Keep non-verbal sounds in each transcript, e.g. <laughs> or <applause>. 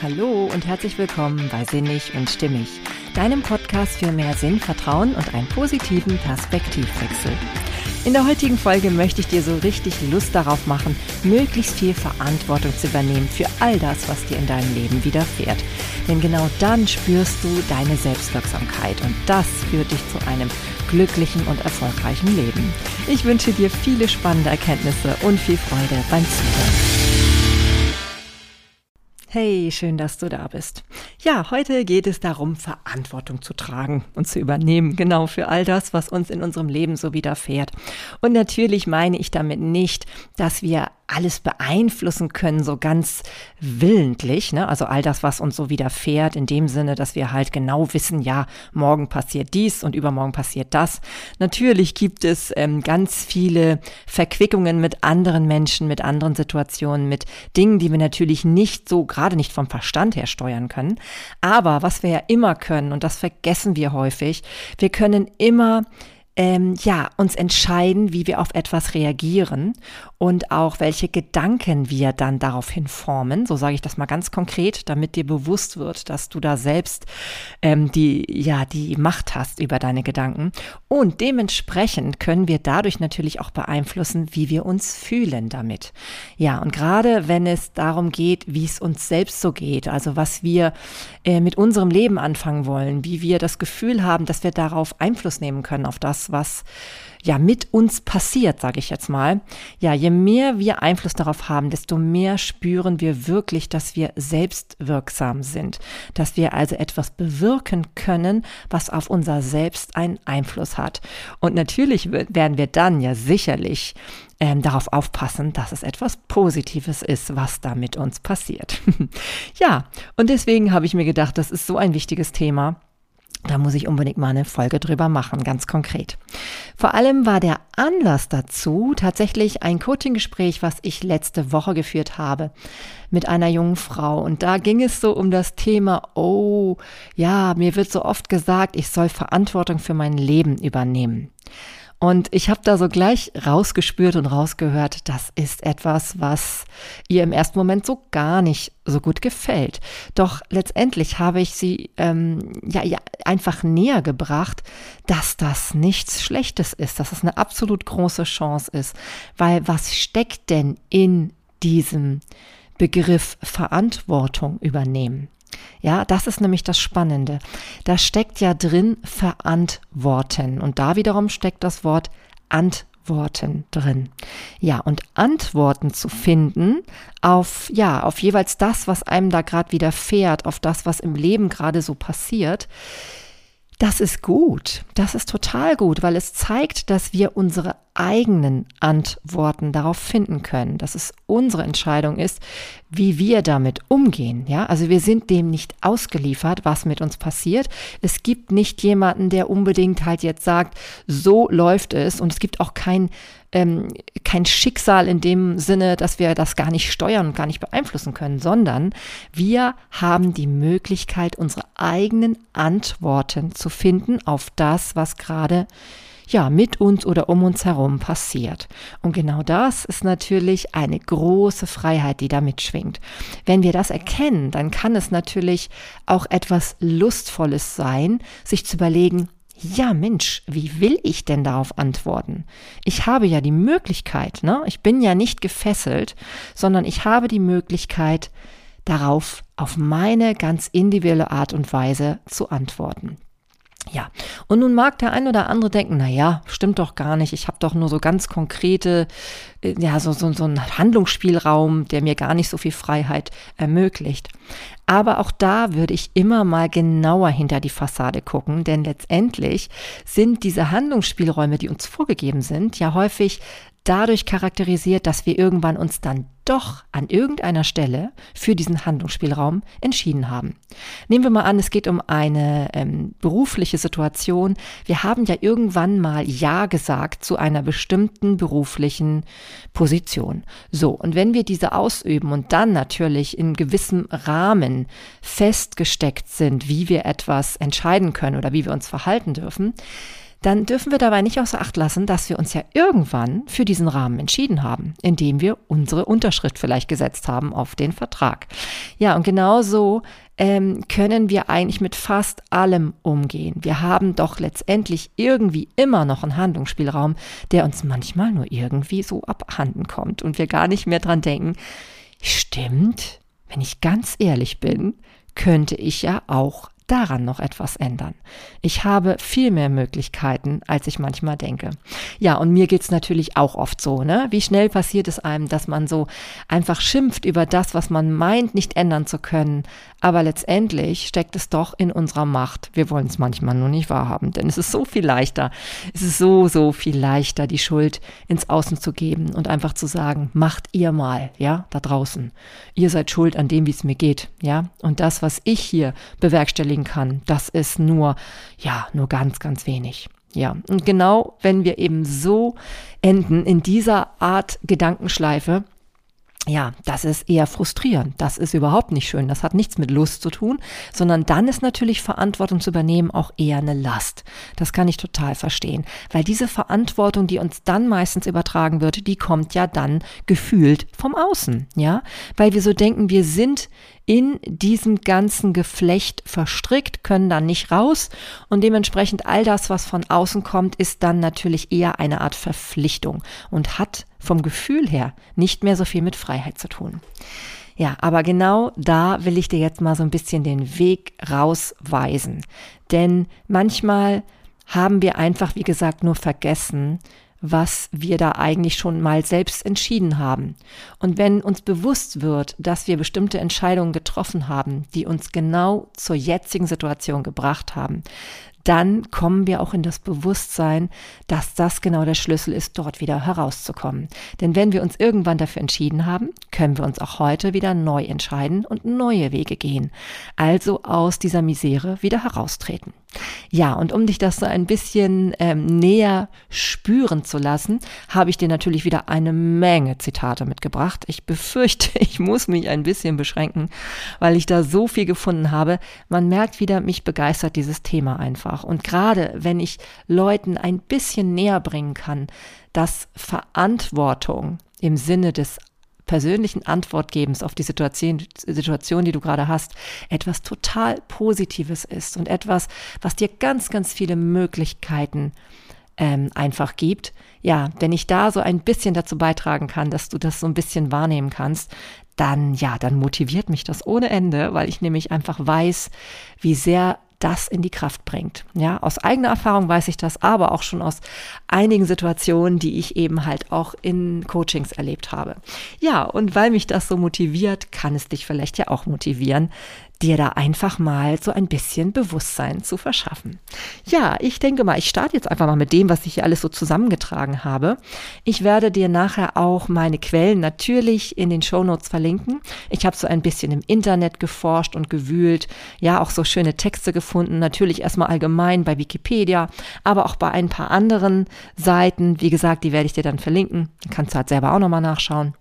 Hallo und herzlich willkommen bei Sinnig und Stimmig, deinem Podcast für mehr Sinn, Vertrauen und einen positiven Perspektivwechsel. In der heutigen Folge möchte ich dir so richtig Lust darauf machen, möglichst viel Verantwortung zu übernehmen für all das, was dir in deinem Leben widerfährt. Denn genau dann spürst du deine Selbstwirksamkeit und das führt dich zu einem glücklichen und erfolgreichen Leben. Ich wünsche dir viele spannende Erkenntnisse und viel Freude beim Zuhören. Hey, schön, dass du da bist. Ja, heute geht es darum, Verantwortung zu tragen und zu übernehmen, genau für all das, was uns in unserem Leben so widerfährt. Und natürlich meine ich damit nicht, dass wir alles beeinflussen können, so ganz willentlich, ne? Also all das, was uns so widerfährt, in dem Sinne, dass wir halt genau wissen, ja, morgen passiert dies und übermorgen passiert das. Natürlich gibt es ähm, ganz viele Verquickungen mit anderen Menschen, mit anderen Situationen, mit Dingen, die wir natürlich nicht so, gerade nicht vom Verstand her steuern können. Aber was wir ja immer können, und das vergessen wir häufig, wir können immer ähm, ja, uns entscheiden, wie wir auf etwas reagieren und auch welche Gedanken wir dann daraufhin formen. So sage ich das mal ganz konkret, damit dir bewusst wird, dass du da selbst ähm, die, ja, die Macht hast über deine Gedanken. Und dementsprechend können wir dadurch natürlich auch beeinflussen, wie wir uns fühlen damit. Ja, und gerade wenn es darum geht, wie es uns selbst so geht, also was wir äh, mit unserem Leben anfangen wollen, wie wir das Gefühl haben, dass wir darauf Einfluss nehmen können, auf das, was ja mit uns passiert, sage ich jetzt mal. Ja, je mehr wir Einfluss darauf haben, desto mehr spüren wir wirklich, dass wir selbstwirksam sind, dass wir also etwas bewirken können, was auf unser Selbst einen Einfluss hat. Und natürlich werden wir dann ja sicherlich ähm, darauf aufpassen, dass es etwas Positives ist, was da mit uns passiert. <laughs> ja, und deswegen habe ich mir gedacht, das ist so ein wichtiges Thema da muss ich unbedingt mal eine Folge drüber machen, ganz konkret. Vor allem war der Anlass dazu tatsächlich ein Coaching-Gespräch, was ich letzte Woche geführt habe mit einer jungen Frau. Und da ging es so um das Thema, oh, ja, mir wird so oft gesagt, ich soll Verantwortung für mein Leben übernehmen. Und ich habe da so gleich rausgespürt und rausgehört, das ist etwas, was ihr im ersten Moment so gar nicht so gut gefällt. Doch letztendlich habe ich sie ähm, ja, ja einfach näher gebracht, dass das nichts Schlechtes ist, dass es eine absolut große Chance ist. Weil was steckt denn in diesem Begriff Verantwortung übernehmen? Ja, das ist nämlich das Spannende. Da steckt ja drin verantworten und da wiederum steckt das Wort Antworten drin. Ja, und Antworten zu finden auf, ja, auf jeweils das, was einem da gerade widerfährt, auf das, was im Leben gerade so passiert, das ist gut. Das ist total gut, weil es zeigt, dass wir unsere eigenen Antworten darauf finden können, dass es unsere Entscheidung ist, wie wir damit umgehen. Ja, also wir sind dem nicht ausgeliefert, was mit uns passiert. Es gibt nicht jemanden, der unbedingt halt jetzt sagt, so läuft es und es gibt auch kein ähm, kein Schicksal in dem Sinne, dass wir das gar nicht steuern und gar nicht beeinflussen können, sondern wir haben die Möglichkeit, unsere eigenen Antworten zu finden auf das, was gerade ja, mit uns oder um uns herum passiert. Und genau das ist natürlich eine große Freiheit, die da mitschwingt. Wenn wir das erkennen, dann kann es natürlich auch etwas Lustvolles sein, sich zu überlegen, ja Mensch, wie will ich denn darauf antworten? Ich habe ja die Möglichkeit, ne? Ich bin ja nicht gefesselt, sondern ich habe die Möglichkeit, darauf auf meine ganz individuelle Art und Weise zu antworten. Ja, und nun mag der ein oder andere denken, na ja, stimmt doch gar nicht. Ich habe doch nur so ganz konkrete, äh, ja, so, so, so einen Handlungsspielraum, der mir gar nicht so viel Freiheit ermöglicht. Aber auch da würde ich immer mal genauer hinter die Fassade gucken, denn letztendlich sind diese Handlungsspielräume, die uns vorgegeben sind, ja häufig dadurch charakterisiert, dass wir irgendwann uns dann doch an irgendeiner Stelle für diesen Handlungsspielraum entschieden haben. Nehmen wir mal an, es geht um eine ähm, berufliche Situation. Wir haben ja irgendwann mal Ja gesagt zu einer bestimmten beruflichen Position. So, und wenn wir diese ausüben und dann natürlich in gewissem Rahmen festgesteckt sind, wie wir etwas entscheiden können oder wie wir uns verhalten dürfen, dann dürfen wir dabei nicht außer Acht lassen, dass wir uns ja irgendwann für diesen Rahmen entschieden haben, indem wir unsere Unterschrift vielleicht gesetzt haben auf den Vertrag. Ja, und genau so ähm, können wir eigentlich mit fast allem umgehen. Wir haben doch letztendlich irgendwie immer noch einen Handlungsspielraum, der uns manchmal nur irgendwie so abhanden kommt und wir gar nicht mehr dran denken, stimmt, wenn ich ganz ehrlich bin, könnte ich ja auch daran noch etwas ändern. Ich habe viel mehr Möglichkeiten, als ich manchmal denke. Ja, und mir geht's natürlich auch oft so, ne? Wie schnell passiert es einem, dass man so einfach schimpft über das, was man meint, nicht ändern zu können. Aber letztendlich steckt es doch in unserer Macht. Wir wollen es manchmal nur nicht wahrhaben, denn es ist so viel leichter. Es ist so, so viel leichter, die Schuld ins Außen zu geben und einfach zu sagen, macht ihr mal, ja, da draußen. Ihr seid schuld an dem, wie es mir geht, ja. Und das, was ich hier bewerkstellige, bewegen kann. Das ist nur, ja, nur ganz, ganz wenig. Ja, und genau wenn wir eben so enden in dieser Art Gedankenschleife, ja, das ist eher frustrierend. Das ist überhaupt nicht schön. Das hat nichts mit Lust zu tun, sondern dann ist natürlich Verantwortung zu übernehmen auch eher eine Last. Das kann ich total verstehen, weil diese Verantwortung, die uns dann meistens übertragen wird, die kommt ja dann gefühlt vom Außen, ja, weil wir so denken, wir sind in diesem ganzen Geflecht verstrickt, können dann nicht raus und dementsprechend all das, was von außen kommt, ist dann natürlich eher eine Art Verpflichtung und hat vom Gefühl her nicht mehr so viel mit Freiheit zu tun. Ja, aber genau da will ich dir jetzt mal so ein bisschen den Weg rausweisen. Denn manchmal haben wir einfach, wie gesagt, nur vergessen, was wir da eigentlich schon mal selbst entschieden haben. Und wenn uns bewusst wird, dass wir bestimmte Entscheidungen getroffen haben, die uns genau zur jetzigen Situation gebracht haben, dann kommen wir auch in das Bewusstsein, dass das genau der Schlüssel ist, dort wieder herauszukommen. Denn wenn wir uns irgendwann dafür entschieden haben, können wir uns auch heute wieder neu entscheiden und neue Wege gehen. Also aus dieser Misere wieder heraustreten. Ja, und um dich das so ein bisschen ähm, näher spüren zu lassen, habe ich dir natürlich wieder eine Menge Zitate mitgebracht. Ich befürchte, <laughs> ich muss mich ein bisschen beschränken, weil ich da so viel gefunden habe. Man merkt wieder, mich begeistert dieses Thema einfach. Und gerade wenn ich Leuten ein bisschen näher bringen kann, dass Verantwortung im Sinne des persönlichen Antwortgebens auf die Situation, Situation, die du gerade hast, etwas total Positives ist und etwas, was dir ganz, ganz viele Möglichkeiten ähm, einfach gibt. Ja, wenn ich da so ein bisschen dazu beitragen kann, dass du das so ein bisschen wahrnehmen kannst, dann ja, dann motiviert mich das ohne Ende, weil ich nämlich einfach weiß, wie sehr das in die Kraft bringt. Ja, aus eigener Erfahrung weiß ich das, aber auch schon aus einigen Situationen, die ich eben halt auch in Coachings erlebt habe. Ja, und weil mich das so motiviert, kann es dich vielleicht ja auch motivieren, dir da einfach mal so ein bisschen Bewusstsein zu verschaffen. Ja, ich denke mal, ich starte jetzt einfach mal mit dem, was ich hier alles so zusammengetragen habe. Ich werde dir nachher auch meine Quellen natürlich in den Shownotes verlinken. Ich habe so ein bisschen im Internet geforscht und gewühlt, ja, auch so schöne Texte gefunden, natürlich erstmal allgemein bei Wikipedia, aber auch bei ein paar anderen Seiten. Wie gesagt, die werde ich dir dann verlinken. Kannst du halt selber auch nochmal nachschauen.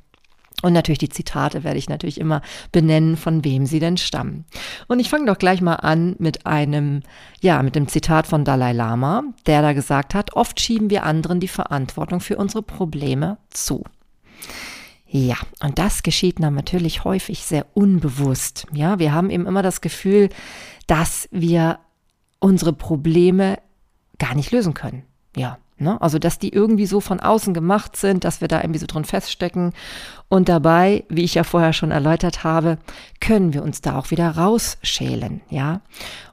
Und natürlich die Zitate werde ich natürlich immer benennen, von wem sie denn stammen. Und ich fange doch gleich mal an mit einem, ja, mit dem Zitat von Dalai Lama, der da gesagt hat, oft schieben wir anderen die Verantwortung für unsere Probleme zu. Ja, und das geschieht dann natürlich häufig sehr unbewusst. Ja, wir haben eben immer das Gefühl, dass wir unsere Probleme gar nicht lösen können. Ja, Ne? Also, dass die irgendwie so von außen gemacht sind, dass wir da irgendwie so drin feststecken. Und dabei, wie ich ja vorher schon erläutert habe, können wir uns da auch wieder rausschälen, ja.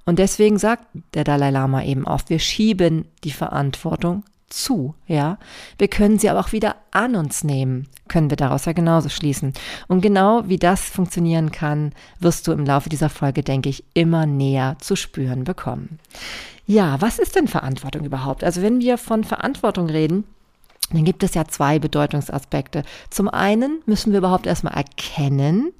Und deswegen sagt der Dalai Lama eben oft, wir schieben die Verantwortung zu, ja. Wir können sie aber auch wieder an uns nehmen, können wir daraus ja genauso schließen. Und genau wie das funktionieren kann, wirst du im Laufe dieser Folge, denke ich, immer näher zu spüren bekommen. Ja, was ist denn Verantwortung überhaupt? Also wenn wir von Verantwortung reden, dann gibt es ja zwei Bedeutungsaspekte. Zum einen müssen wir überhaupt erstmal erkennen,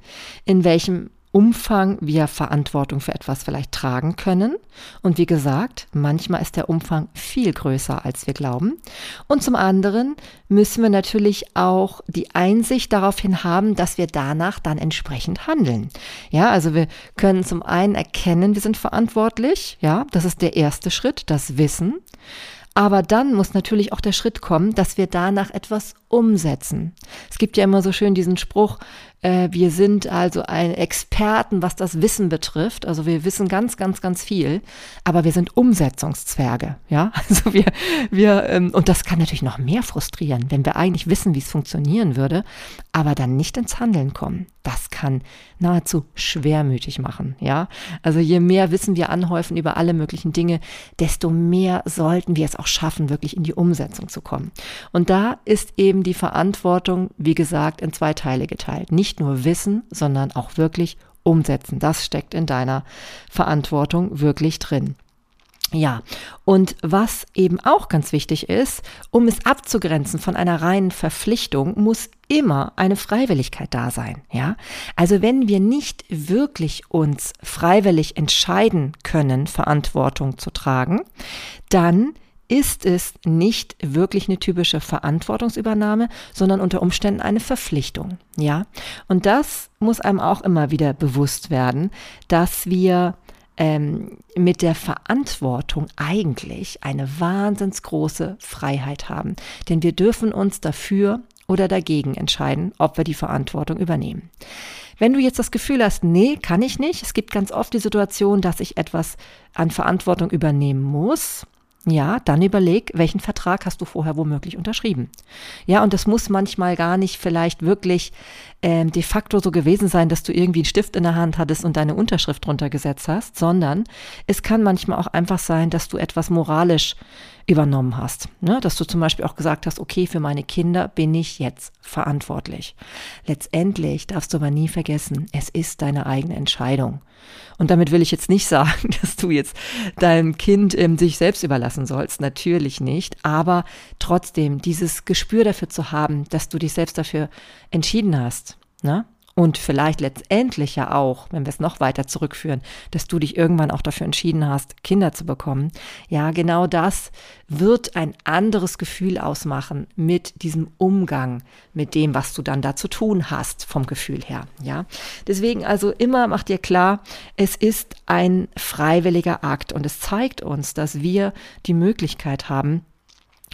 in welchem Umfang wir Verantwortung für etwas vielleicht tragen können. Und wie gesagt, manchmal ist der Umfang viel größer, als wir glauben. Und zum anderen müssen wir natürlich auch die Einsicht daraufhin haben, dass wir danach dann entsprechend handeln. Ja, also wir können zum einen erkennen, wir sind verantwortlich. Ja, das ist der erste Schritt, das Wissen. Aber dann muss natürlich auch der Schritt kommen, dass wir danach etwas umsetzen. Es gibt ja immer so schön diesen Spruch, äh, wir sind also ein Experten, was das Wissen betrifft. Also wir wissen ganz, ganz, ganz viel, aber wir sind Umsetzungszwerge. Ja, <laughs> also wir, wir, ähm, und das kann natürlich noch mehr frustrieren, wenn wir eigentlich wissen, wie es funktionieren würde, aber dann nicht ins Handeln kommen. Das kann nahezu schwermütig machen. Ja, also je mehr Wissen wir anhäufen über alle möglichen Dinge, desto mehr sollten wir es auch schaffen, wirklich in die Umsetzung zu kommen. Und da ist eben die Verantwortung, wie gesagt, in zwei Teile geteilt. Nicht nur wissen, sondern auch wirklich umsetzen. Das steckt in deiner Verantwortung wirklich drin. Ja, und was eben auch ganz wichtig ist, um es abzugrenzen von einer reinen Verpflichtung, muss immer eine Freiwilligkeit da sein, ja? Also wenn wir nicht wirklich uns freiwillig entscheiden können, Verantwortung zu tragen, dann ist es nicht wirklich eine typische Verantwortungsübernahme, sondern unter Umständen eine Verpflichtung. Ja, und das muss einem auch immer wieder bewusst werden, dass wir ähm, mit der Verantwortung eigentlich eine wahnsinns große Freiheit haben. Denn wir dürfen uns dafür oder dagegen entscheiden, ob wir die Verantwortung übernehmen. Wenn du jetzt das Gefühl hast, nee, kann ich nicht, es gibt ganz oft die Situation, dass ich etwas an Verantwortung übernehmen muss, ja, dann überleg, welchen Vertrag hast du vorher womöglich unterschrieben. Ja, und das muss manchmal gar nicht vielleicht wirklich ähm, de facto so gewesen sein, dass du irgendwie einen Stift in der Hand hattest und deine Unterschrift drunter gesetzt hast, sondern es kann manchmal auch einfach sein, dass du etwas moralisch übernommen hast. Ne? Dass du zum Beispiel auch gesagt hast, okay, für meine Kinder bin ich jetzt verantwortlich. Letztendlich darfst du aber nie vergessen, es ist deine eigene Entscheidung. Und damit will ich jetzt nicht <laughs> sagen, dass du jetzt deinem Kind ähm, sich selbst überlassen sollst. Natürlich nicht. Aber trotzdem dieses Gespür dafür zu haben, dass du dich selbst dafür entschieden hast. Ne? Und vielleicht letztendlich ja auch, wenn wir es noch weiter zurückführen, dass du dich irgendwann auch dafür entschieden hast, Kinder zu bekommen. Ja, genau das wird ein anderes Gefühl ausmachen mit diesem Umgang, mit dem, was du dann da zu tun hast, vom Gefühl her. Ja, deswegen also immer mach dir klar, es ist ein freiwilliger Akt und es zeigt uns, dass wir die Möglichkeit haben,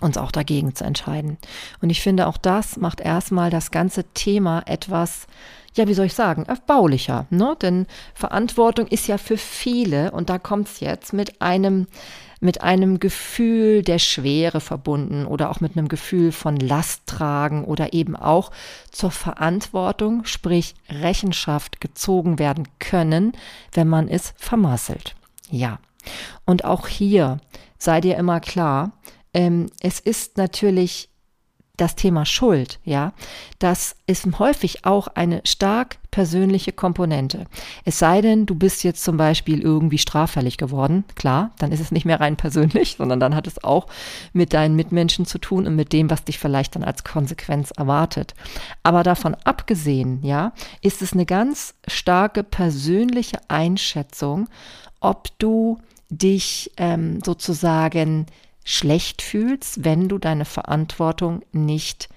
uns auch dagegen zu entscheiden. Und ich finde, auch das macht erstmal das ganze Thema etwas ja, wie soll ich sagen, erbaulicher. Ne? Denn Verantwortung ist ja für viele, und da kommt es jetzt, mit einem, mit einem Gefühl der Schwere verbunden oder auch mit einem Gefühl von Last tragen oder eben auch zur Verantwortung, sprich Rechenschaft gezogen werden können, wenn man es vermasselt. Ja. Und auch hier sei dir immer klar, ähm, es ist natürlich das Thema Schuld, ja, das ist häufig auch eine stark persönliche Komponente. Es sei denn, du bist jetzt zum Beispiel irgendwie straffällig geworden, klar, dann ist es nicht mehr rein persönlich, <laughs> sondern dann hat es auch mit deinen Mitmenschen zu tun und mit dem, was dich vielleicht dann als Konsequenz erwartet. Aber davon abgesehen, ja, ist es eine ganz starke persönliche Einschätzung, ob du dich ähm, sozusagen schlecht fühlst, wenn du deine Verantwortung nicht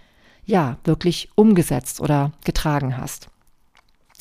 ja wirklich umgesetzt oder getragen hast.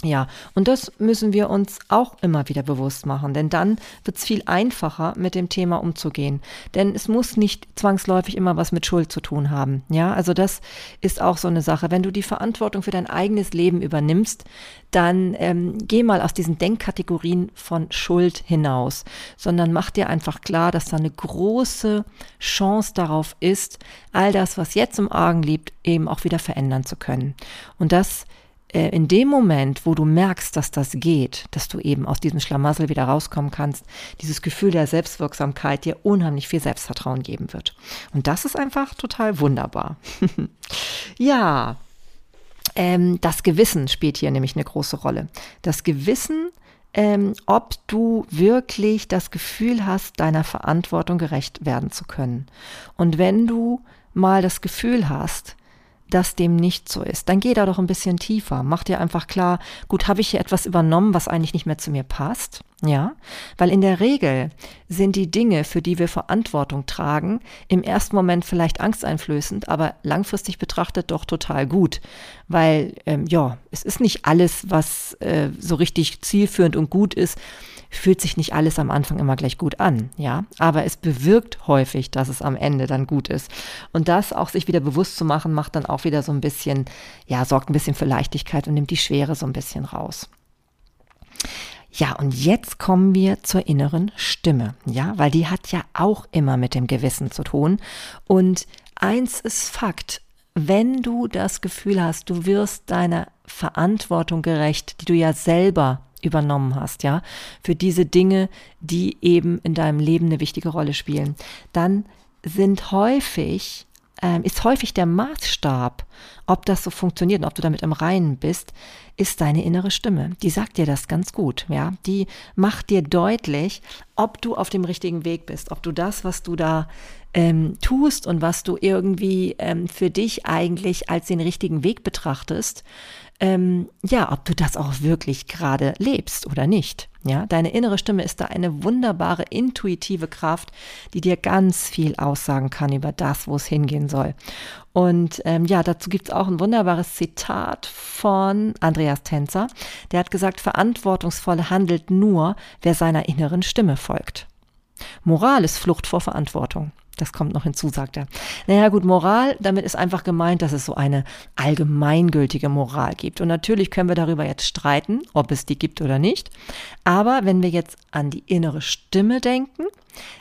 Ja, und das müssen wir uns auch immer wieder bewusst machen, denn dann wird es viel einfacher, mit dem Thema umzugehen. Denn es muss nicht zwangsläufig immer was mit Schuld zu tun haben. Ja, also das ist auch so eine Sache. Wenn du die Verantwortung für dein eigenes Leben übernimmst, dann ähm, geh mal aus diesen Denkkategorien von Schuld hinaus, sondern mach dir einfach klar, dass da eine große Chance darauf ist, all das, was jetzt im Argen liegt, eben auch wieder verändern zu können. Und das äh, in dem Moment, wo du merkst, dass das geht, dass du eben aus diesem Schlamassel wieder rauskommen kannst, dieses Gefühl der Selbstwirksamkeit dir unheimlich viel Selbstvertrauen geben wird. Und das ist einfach total wunderbar. <laughs> ja, ähm, das Gewissen spielt hier nämlich eine große Rolle. Das Gewissen, ähm, ob du wirklich das Gefühl hast, deiner Verantwortung gerecht werden zu können. Und wenn du mal das Gefühl hast, dass dem nicht so ist. Dann geh da doch ein bisschen tiefer. Mach dir einfach klar, gut, habe ich hier etwas übernommen, was eigentlich nicht mehr zu mir passt? Ja, weil in der Regel sind die Dinge, für die wir Verantwortung tragen, im ersten Moment vielleicht angsteinflößend, aber langfristig betrachtet doch total gut. Weil, ähm, ja, es ist nicht alles, was äh, so richtig zielführend und gut ist, fühlt sich nicht alles am Anfang immer gleich gut an, ja. Aber es bewirkt häufig, dass es am Ende dann gut ist. Und das auch sich wieder bewusst zu machen, macht dann auch wieder so ein bisschen, ja, sorgt ein bisschen für Leichtigkeit und nimmt die Schwere so ein bisschen raus. Ja, und jetzt kommen wir zur inneren Stimme, ja, weil die hat ja auch immer mit dem Gewissen zu tun. Und eins ist Fakt, wenn du das Gefühl hast, du wirst deiner Verantwortung gerecht, die du ja selber übernommen hast, ja, für diese Dinge, die eben in deinem Leben eine wichtige Rolle spielen, dann sind häufig ähm, ist häufig der Maßstab, ob das so funktioniert und ob du damit im Reinen bist, ist deine innere Stimme. Die sagt dir das ganz gut, ja. Die macht dir deutlich, ob du auf dem richtigen Weg bist, ob du das, was du da ähm, tust und was du irgendwie ähm, für dich eigentlich als den richtigen Weg betrachtest, ähm, ja, ob du das auch wirklich gerade lebst oder nicht. Ja, deine innere Stimme ist da eine wunderbare intuitive Kraft, die dir ganz viel aussagen kann über das, wo es hingehen soll. Und ähm, ja, dazu gibt es auch ein wunderbares Zitat von Andreas Tänzer. Der hat gesagt, verantwortungsvoll handelt nur, wer seiner inneren Stimme folgt. Moral ist Flucht vor Verantwortung. Das kommt noch hinzu, sagt er. Naja gut, Moral, damit ist einfach gemeint, dass es so eine allgemeingültige Moral gibt. Und natürlich können wir darüber jetzt streiten, ob es die gibt oder nicht. Aber wenn wir jetzt an die innere Stimme denken,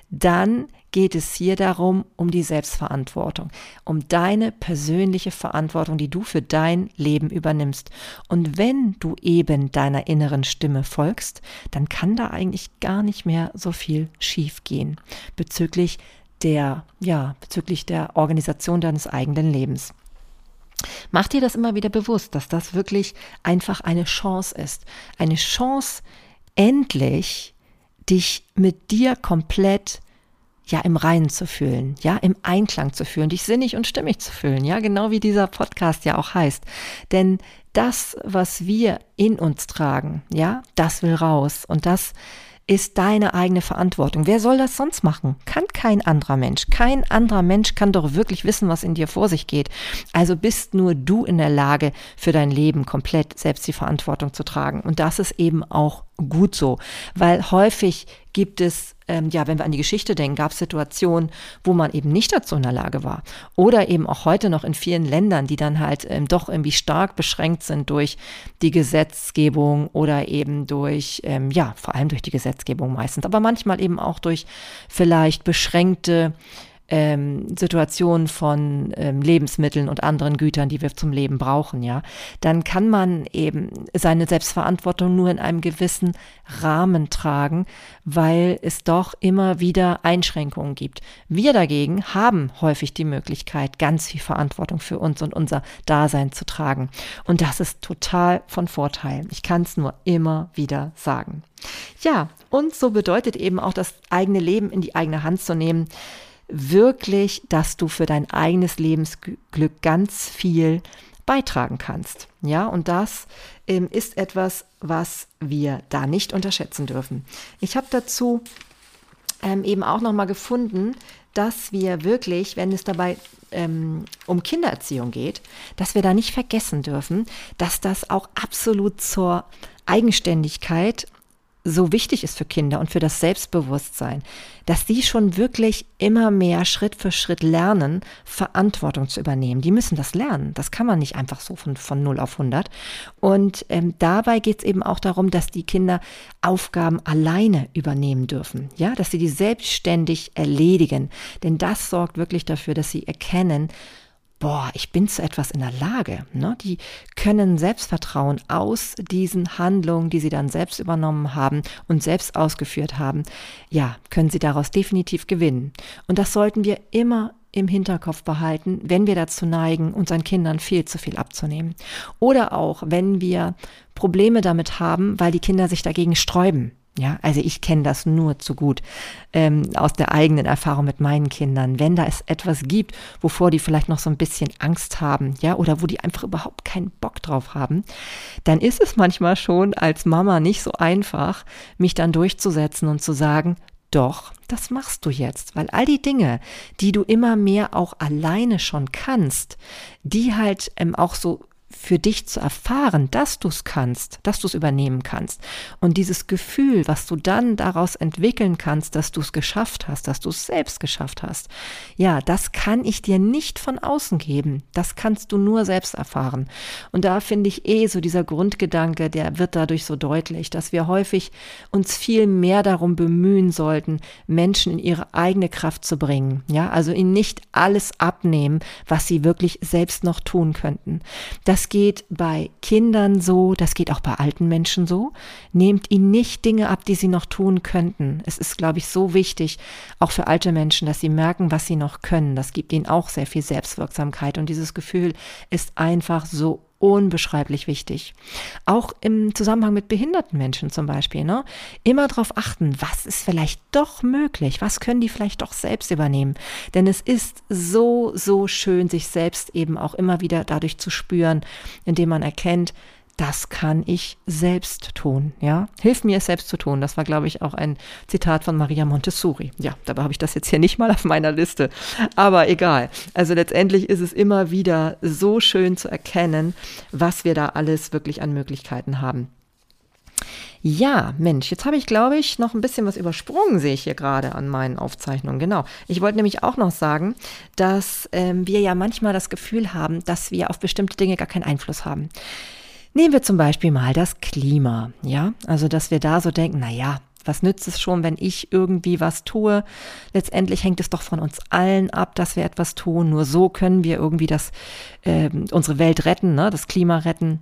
dann geht es hier darum, um die Selbstverantwortung, um deine persönliche Verantwortung, die du für dein Leben übernimmst. Und wenn du eben deiner inneren Stimme folgst, dann kann da eigentlich gar nicht mehr so viel schief gehen bezüglich der, ja, bezüglich der Organisation deines eigenen Lebens. Mach dir das immer wieder bewusst, dass das wirklich einfach eine Chance ist. Eine Chance, endlich dich mit dir komplett ja im Reinen zu fühlen, ja im Einklang zu fühlen, dich sinnig und stimmig zu fühlen, ja genau wie dieser Podcast ja auch heißt. Denn das, was wir in uns tragen, ja, das will raus und das ist deine eigene Verantwortung. Wer soll das sonst machen? Kann kein anderer Mensch. Kein anderer Mensch kann doch wirklich wissen, was in dir vor sich geht. Also bist nur du in der Lage, für dein Leben komplett selbst die Verantwortung zu tragen. Und das ist eben auch gut so, weil häufig gibt es, ähm, ja, wenn wir an die Geschichte denken, gab es Situationen, wo man eben nicht dazu in der Lage war. Oder eben auch heute noch in vielen Ländern, die dann halt ähm, doch irgendwie stark beschränkt sind durch die Gesetzgebung oder eben durch, ähm, ja, vor allem durch die Gesetzgebung meistens, aber manchmal eben auch durch vielleicht beschränkte ähm, Situation von ähm, Lebensmitteln und anderen Gütern, die wir zum Leben brauchen, ja, dann kann man eben seine Selbstverantwortung nur in einem gewissen Rahmen tragen, weil es doch immer wieder Einschränkungen gibt. Wir dagegen haben häufig die Möglichkeit, ganz viel Verantwortung für uns und unser Dasein zu tragen. Und das ist total von Vorteil. Ich kann es nur immer wieder sagen. Ja, und so bedeutet eben auch das eigene Leben in die eigene Hand zu nehmen, wirklich, dass du für dein eigenes Lebensglück ganz viel beitragen kannst. Ja, und das ähm, ist etwas, was wir da nicht unterschätzen dürfen. Ich habe dazu ähm, eben auch noch mal gefunden, dass wir wirklich, wenn es dabei ähm, um Kindererziehung geht, dass wir da nicht vergessen dürfen, dass das auch absolut zur Eigenständigkeit so wichtig ist für Kinder und für das Selbstbewusstsein, dass die schon wirklich immer mehr Schritt für Schritt lernen, Verantwortung zu übernehmen. Die müssen das lernen. Das kann man nicht einfach so von, von 0 auf 100. Und ähm, dabei geht es eben auch darum, dass die Kinder Aufgaben alleine übernehmen dürfen. Ja, dass sie die selbstständig erledigen. Denn das sorgt wirklich dafür, dass sie erkennen, boah, ich bin zu etwas in der Lage. Ne? Die können Selbstvertrauen aus diesen Handlungen, die sie dann selbst übernommen haben und selbst ausgeführt haben, ja, können sie daraus definitiv gewinnen. Und das sollten wir immer im Hinterkopf behalten, wenn wir dazu neigen, unseren Kindern viel zu viel abzunehmen. Oder auch, wenn wir Probleme damit haben, weil die Kinder sich dagegen sträuben. Ja, also ich kenne das nur zu gut ähm, aus der eigenen Erfahrung mit meinen Kindern. Wenn da es etwas gibt, wovor die vielleicht noch so ein bisschen Angst haben, ja, oder wo die einfach überhaupt keinen Bock drauf haben, dann ist es manchmal schon als Mama nicht so einfach, mich dann durchzusetzen und zu sagen, doch, das machst du jetzt, weil all die Dinge, die du immer mehr auch alleine schon kannst, die halt ähm, auch so für dich zu erfahren, dass du es kannst, dass du es übernehmen kannst. Und dieses Gefühl, was du dann daraus entwickeln kannst, dass du es geschafft hast, dass du es selbst geschafft hast, ja, das kann ich dir nicht von außen geben. Das kannst du nur selbst erfahren. Und da finde ich eh so dieser Grundgedanke, der wird dadurch so deutlich, dass wir häufig uns viel mehr darum bemühen sollten, Menschen in ihre eigene Kraft zu bringen. Ja, also ihnen nicht alles abnehmen, was sie wirklich selbst noch tun könnten. Das das geht bei Kindern so, das geht auch bei alten Menschen so. Nehmt ihnen nicht Dinge ab, die sie noch tun könnten. Es ist, glaube ich, so wichtig, auch für alte Menschen, dass sie merken, was sie noch können. Das gibt ihnen auch sehr viel Selbstwirksamkeit und dieses Gefühl ist einfach so unbeschreiblich wichtig. Auch im Zusammenhang mit behinderten Menschen zum Beispiel. Ne? Immer darauf achten, was ist vielleicht doch möglich, was können die vielleicht doch selbst übernehmen. Denn es ist so, so schön, sich selbst eben auch immer wieder dadurch zu spüren, indem man erkennt, das kann ich selbst tun, ja. Hilf mir es selbst zu tun. Das war, glaube ich, auch ein Zitat von Maria Montessori. Ja, dabei habe ich das jetzt hier nicht mal auf meiner Liste. Aber egal. Also letztendlich ist es immer wieder so schön zu erkennen, was wir da alles wirklich an Möglichkeiten haben. Ja, Mensch, jetzt habe ich, glaube ich, noch ein bisschen was übersprungen, sehe ich hier gerade an meinen Aufzeichnungen. Genau. Ich wollte nämlich auch noch sagen, dass ähm, wir ja manchmal das Gefühl haben, dass wir auf bestimmte Dinge gar keinen Einfluss haben. Nehmen wir zum Beispiel mal das Klima, ja, also dass wir da so denken, na ja, was nützt es schon, wenn ich irgendwie was tue? Letztendlich hängt es doch von uns allen ab, dass wir etwas tun. Nur so können wir irgendwie das, äh, unsere Welt retten, ne? das Klima retten.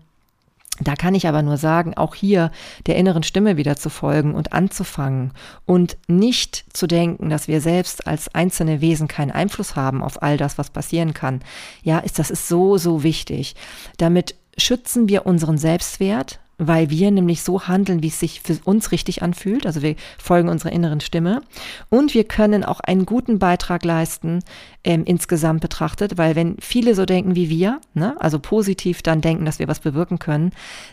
Da kann ich aber nur sagen, auch hier der inneren Stimme wieder zu folgen und anzufangen und nicht zu denken, dass wir selbst als einzelne Wesen keinen Einfluss haben auf all das, was passieren kann. Ja, ist, das ist so, so wichtig. Damit schützen wir unseren Selbstwert, weil wir nämlich so handeln, wie es sich für uns richtig anfühlt. Also wir folgen unserer inneren Stimme. Und wir können auch einen guten Beitrag leisten, ähm, insgesamt betrachtet, weil wenn viele so denken wie wir, ne, also positiv dann denken, dass wir was bewirken können,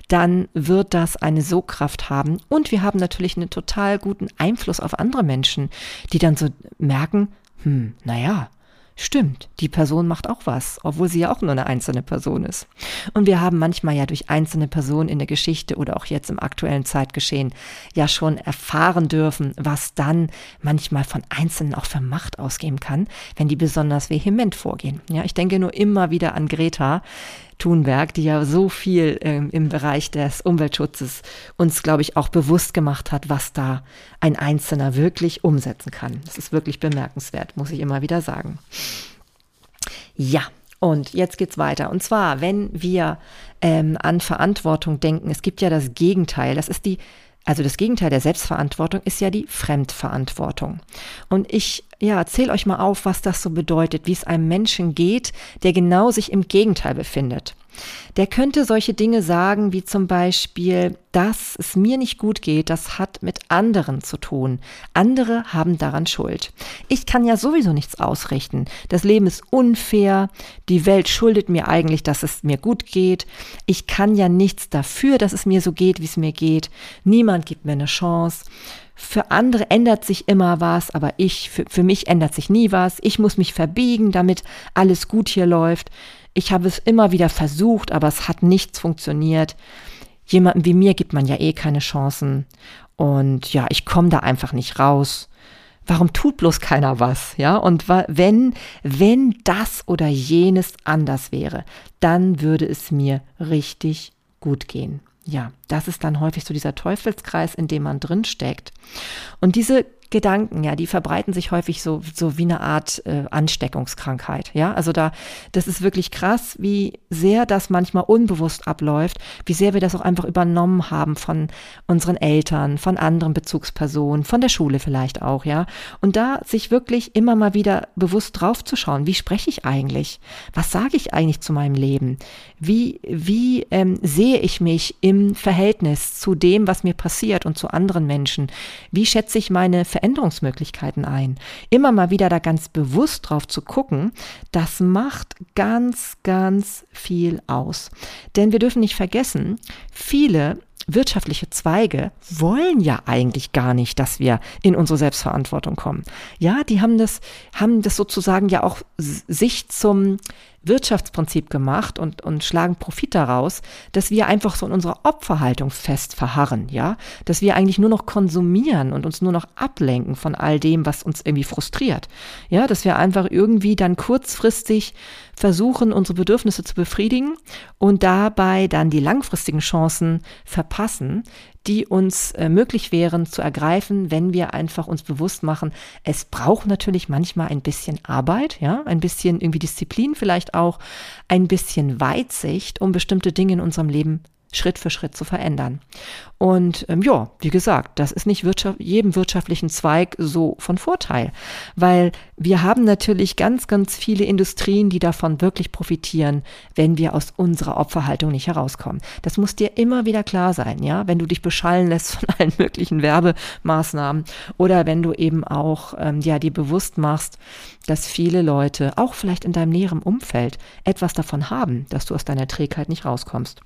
dann wird das eine Sogkraft haben. Und wir haben natürlich einen total guten Einfluss auf andere Menschen, die dann so merken, hm, naja, Stimmt, die Person macht auch was, obwohl sie ja auch nur eine einzelne Person ist. Und wir haben manchmal ja durch einzelne Personen in der Geschichte oder auch jetzt im aktuellen Zeitgeschehen ja schon erfahren dürfen, was dann manchmal von Einzelnen auch für Macht ausgehen kann, wenn die besonders vehement vorgehen. Ja, ich denke nur immer wieder an Greta, Thunberg, die ja so viel ähm, im Bereich des Umweltschutzes uns, glaube ich, auch bewusst gemacht hat, was da ein Einzelner wirklich umsetzen kann. Das ist wirklich bemerkenswert, muss ich immer wieder sagen. Ja, und jetzt geht's weiter. Und zwar, wenn wir ähm, an Verantwortung denken, es gibt ja das Gegenteil, das ist die also das Gegenteil der Selbstverantwortung ist ja die Fremdverantwortung. Und ich ja, erzähl euch mal auf, was das so bedeutet, wie es einem Menschen geht, der genau sich im Gegenteil befindet. Der könnte solche Dinge sagen wie zum Beispiel, dass es mir nicht gut geht, das hat mit anderen zu tun. Andere haben daran Schuld. Ich kann ja sowieso nichts ausrichten. Das Leben ist unfair. Die Welt schuldet mir eigentlich, dass es mir gut geht. Ich kann ja nichts dafür, dass es mir so geht, wie es mir geht. Niemand gibt mir eine Chance. Für andere ändert sich immer was, aber ich, für, für mich ändert sich nie was. Ich muss mich verbiegen, damit alles gut hier läuft. Ich habe es immer wieder versucht, aber es hat nichts funktioniert. Jemandem wie mir gibt man ja eh keine Chancen. Und ja, ich komme da einfach nicht raus. Warum tut bloß keiner was? Ja, und wenn, wenn das oder jenes anders wäre, dann würde es mir richtig gut gehen. Ja, das ist dann häufig so dieser Teufelskreis, in dem man drin steckt. Und diese Gedanken, ja, die verbreiten sich häufig so, so wie eine Art äh, Ansteckungskrankheit. Ja, also da, das ist wirklich krass, wie sehr das manchmal unbewusst abläuft, wie sehr wir das auch einfach übernommen haben von unseren Eltern, von anderen Bezugspersonen, von der Schule vielleicht auch, ja. Und da sich wirklich immer mal wieder bewusst draufzuschauen, wie spreche ich eigentlich? Was sage ich eigentlich zu meinem Leben? Wie, wie ähm, sehe ich mich im Verhältnis zu dem, was mir passiert und zu anderen Menschen? Wie schätze ich meine Veränderungsmöglichkeiten ein? Immer mal wieder da ganz bewusst drauf zu gucken, das macht ganz, ganz viel aus. Denn wir dürfen nicht vergessen, viele wirtschaftliche Zweige wollen ja eigentlich gar nicht, dass wir in unsere Selbstverantwortung kommen. Ja, die haben das, haben das sozusagen ja auch sich zum Wirtschaftsprinzip gemacht und, und schlagen Profit daraus, dass wir einfach so in unserer Opferhaltung fest verharren, ja, dass wir eigentlich nur noch konsumieren und uns nur noch ablenken von all dem, was uns irgendwie frustriert, ja, dass wir einfach irgendwie dann kurzfristig versuchen, unsere Bedürfnisse zu befriedigen und dabei dann die langfristigen Chancen verpassen, die uns äh, möglich wären zu ergreifen, wenn wir einfach uns bewusst machen, es braucht natürlich manchmal ein bisschen Arbeit, ja, ein bisschen irgendwie Disziplin vielleicht auch, ein bisschen Weitsicht, um bestimmte Dinge in unserem Leben Schritt für Schritt zu verändern. Und ähm, ja, wie gesagt, das ist nicht Wirtschaft, jedem wirtschaftlichen Zweig so von Vorteil, weil wir haben natürlich ganz, ganz viele Industrien, die davon wirklich profitieren, wenn wir aus unserer Opferhaltung nicht herauskommen. Das muss dir immer wieder klar sein, ja, wenn du dich beschallen lässt von allen möglichen Werbemaßnahmen oder wenn du eben auch ähm, ja dir bewusst machst, dass viele Leute, auch vielleicht in deinem näheren Umfeld, etwas davon haben, dass du aus deiner Trägheit nicht rauskommst.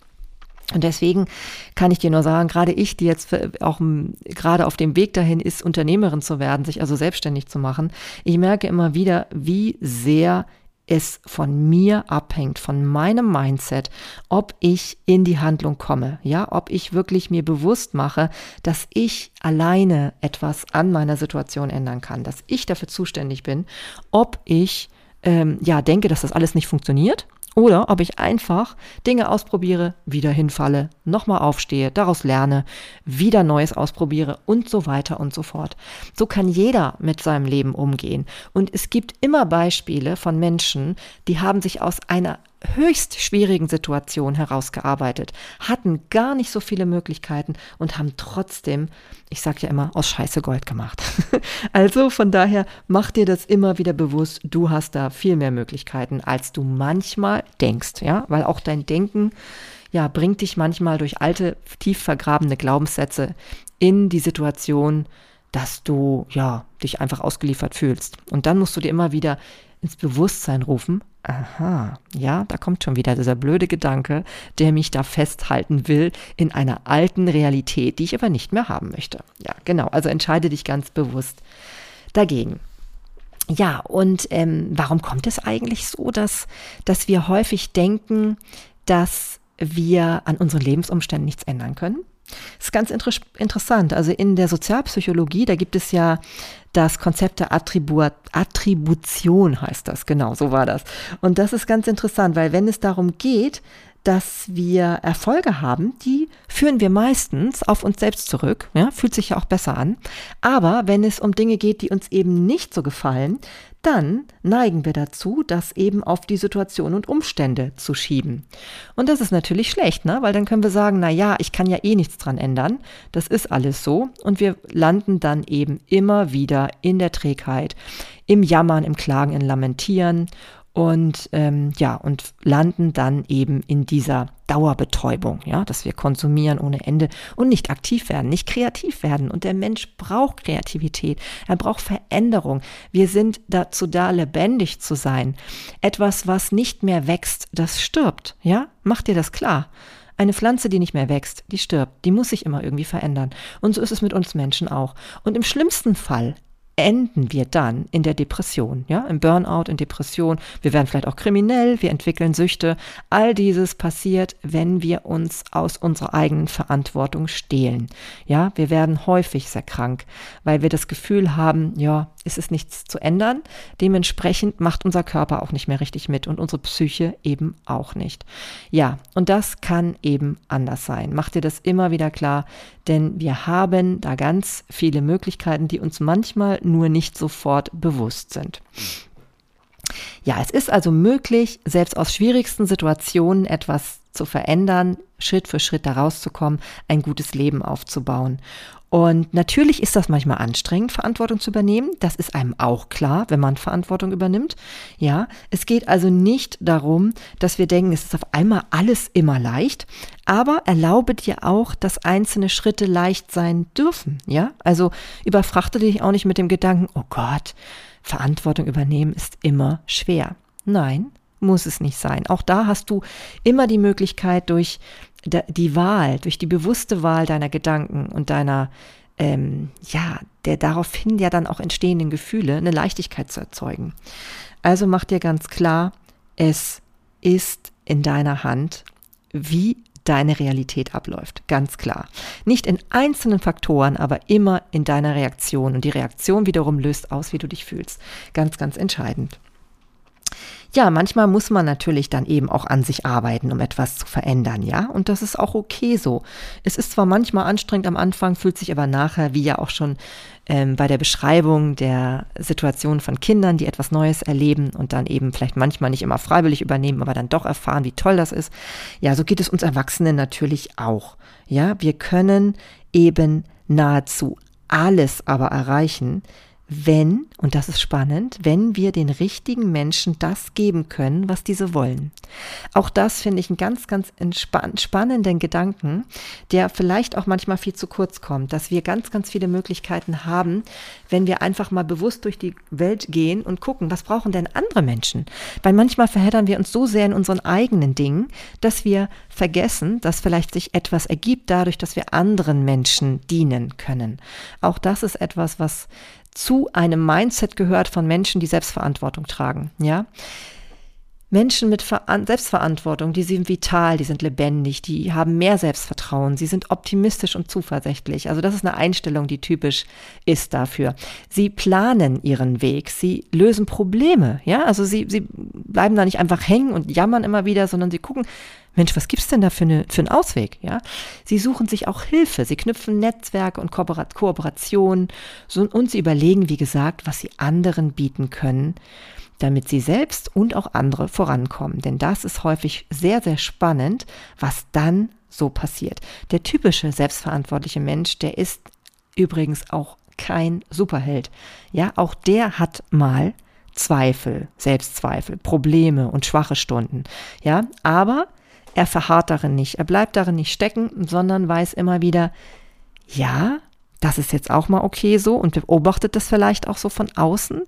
Und deswegen kann ich dir nur sagen, gerade ich, die jetzt auch gerade auf dem Weg dahin ist, Unternehmerin zu werden, sich also selbstständig zu machen, ich merke immer wieder, wie sehr es von mir abhängt, von meinem Mindset, ob ich in die Handlung komme, ja, ob ich wirklich mir bewusst mache, dass ich alleine etwas an meiner Situation ändern kann, dass ich dafür zuständig bin, ob ich ähm, ja denke, dass das alles nicht funktioniert oder ob ich einfach Dinge ausprobiere, wieder hinfalle, nochmal aufstehe, daraus lerne, wieder Neues ausprobiere und so weiter und so fort. So kann jeder mit seinem Leben umgehen. Und es gibt immer Beispiele von Menschen, die haben sich aus einer höchst schwierigen Situation herausgearbeitet, hatten gar nicht so viele Möglichkeiten und haben trotzdem, ich sage ja immer, aus Scheiße Gold gemacht. <laughs> also von daher mach dir das immer wieder bewusst, du hast da viel mehr Möglichkeiten, als du manchmal denkst, ja, weil auch dein Denken ja bringt dich manchmal durch alte, tief vergrabene Glaubenssätze in die Situation, dass du ja dich einfach ausgeliefert fühlst. Und dann musst du dir immer wieder ins Bewusstsein rufen, aha, ja, da kommt schon wieder dieser blöde Gedanke, der mich da festhalten will in einer alten Realität, die ich aber nicht mehr haben möchte. Ja, genau, also entscheide dich ganz bewusst dagegen. Ja, und ähm, warum kommt es eigentlich so, dass, dass wir häufig denken, dass wir an unseren Lebensumständen nichts ändern können? Das ist ganz inter interessant. Also in der Sozialpsychologie, da gibt es ja das Konzept der Attribu Attribution, heißt das. Genau, so war das. Und das ist ganz interessant, weil wenn es darum geht, dass wir Erfolge haben, die führen wir meistens auf uns selbst zurück. Ja, fühlt sich ja auch besser an. Aber wenn es um Dinge geht, die uns eben nicht so gefallen, dann neigen wir dazu, das eben auf die Situation und Umstände zu schieben. Und das ist natürlich schlecht, ne? weil dann können wir sagen, na ja, ich kann ja eh nichts dran ändern. Das ist alles so. Und wir landen dann eben immer wieder in der Trägheit, im Jammern, im Klagen, im Lamentieren und ähm, ja und landen dann eben in dieser Dauerbetäubung, ja, dass wir konsumieren ohne Ende und nicht aktiv werden, nicht kreativ werden. Und der Mensch braucht Kreativität, er braucht Veränderung. Wir sind dazu da, lebendig zu sein. Etwas, was nicht mehr wächst, das stirbt, ja. Macht dir das klar? Eine Pflanze, die nicht mehr wächst, die stirbt, die muss sich immer irgendwie verändern. Und so ist es mit uns Menschen auch. Und im schlimmsten Fall enden wir dann in der Depression, ja, im Burnout, in Depression. Wir werden vielleicht auch kriminell, wir entwickeln Süchte. All dieses passiert, wenn wir uns aus unserer eigenen Verantwortung stehlen. Ja, wir werden häufig sehr krank, weil wir das Gefühl haben, ja, ist es nichts zu ändern. Dementsprechend macht unser Körper auch nicht mehr richtig mit und unsere Psyche eben auch nicht. Ja, und das kann eben anders sein. Mach dir das immer wieder klar, denn wir haben da ganz viele Möglichkeiten, die uns manchmal nur nicht sofort bewusst sind. Ja, es ist also möglich, selbst aus schwierigsten Situationen etwas zu verändern, Schritt für Schritt da rauszukommen, ein gutes Leben aufzubauen. Und natürlich ist das manchmal anstrengend, Verantwortung zu übernehmen. Das ist einem auch klar, wenn man Verantwortung übernimmt. Ja, es geht also nicht darum, dass wir denken, es ist auf einmal alles immer leicht. Aber erlaube dir auch, dass einzelne Schritte leicht sein dürfen. Ja, also überfrachte dich auch nicht mit dem Gedanken, oh Gott, Verantwortung übernehmen ist immer schwer. Nein, muss es nicht sein. Auch da hast du immer die Möglichkeit, durch die Wahl, durch die bewusste Wahl deiner Gedanken und deiner, ähm, ja, der daraufhin ja dann auch entstehenden Gefühle, eine Leichtigkeit zu erzeugen. Also mach dir ganz klar, es ist in deiner Hand, wie deine Realität abläuft. Ganz klar. Nicht in einzelnen Faktoren, aber immer in deiner Reaktion. Und die Reaktion wiederum löst aus, wie du dich fühlst. Ganz, ganz entscheidend. Ja, manchmal muss man natürlich dann eben auch an sich arbeiten, um etwas zu verändern, ja. Und das ist auch okay so. Es ist zwar manchmal anstrengend am Anfang, fühlt sich aber nachher, wie ja auch schon ähm, bei der Beschreibung der Situation von Kindern, die etwas Neues erleben und dann eben vielleicht manchmal nicht immer freiwillig übernehmen, aber dann doch erfahren, wie toll das ist. Ja, so geht es uns Erwachsenen natürlich auch. Ja, wir können eben nahezu alles aber erreichen, wenn, und das ist spannend, wenn wir den richtigen Menschen das geben können, was diese wollen. Auch das finde ich einen ganz, ganz spannenden Gedanken, der vielleicht auch manchmal viel zu kurz kommt, dass wir ganz, ganz viele Möglichkeiten haben, wenn wir einfach mal bewusst durch die Welt gehen und gucken, was brauchen denn andere Menschen? Weil manchmal verheddern wir uns so sehr in unseren eigenen Dingen, dass wir vergessen, dass vielleicht sich etwas ergibt dadurch, dass wir anderen Menschen dienen können. Auch das ist etwas, was zu einem Mindset gehört von Menschen, die Selbstverantwortung tragen, ja. Menschen mit Ver Selbstverantwortung, die sind vital, die sind lebendig, die haben mehr Selbstvertrauen, sie sind optimistisch und zuversichtlich. Also das ist eine Einstellung, die typisch ist dafür. Sie planen ihren Weg, sie lösen Probleme, ja, also sie, sie bleiben da nicht einfach hängen und jammern immer wieder, sondern sie gucken, Mensch, was gibt's denn da für, eine, für einen Ausweg? Ja, sie suchen sich auch Hilfe, sie knüpfen Netzwerke und Kooperationen und sie überlegen, wie gesagt, was sie anderen bieten können, damit sie selbst und auch andere vorankommen. Denn das ist häufig sehr, sehr spannend, was dann so passiert. Der typische selbstverantwortliche Mensch, der ist übrigens auch kein Superheld. Ja, auch der hat mal Zweifel, Selbstzweifel, Probleme und schwache Stunden. Ja, aber er verharrt darin nicht, er bleibt darin nicht stecken, sondern weiß immer wieder, ja, das ist jetzt auch mal okay so und beobachtet das vielleicht auch so von außen,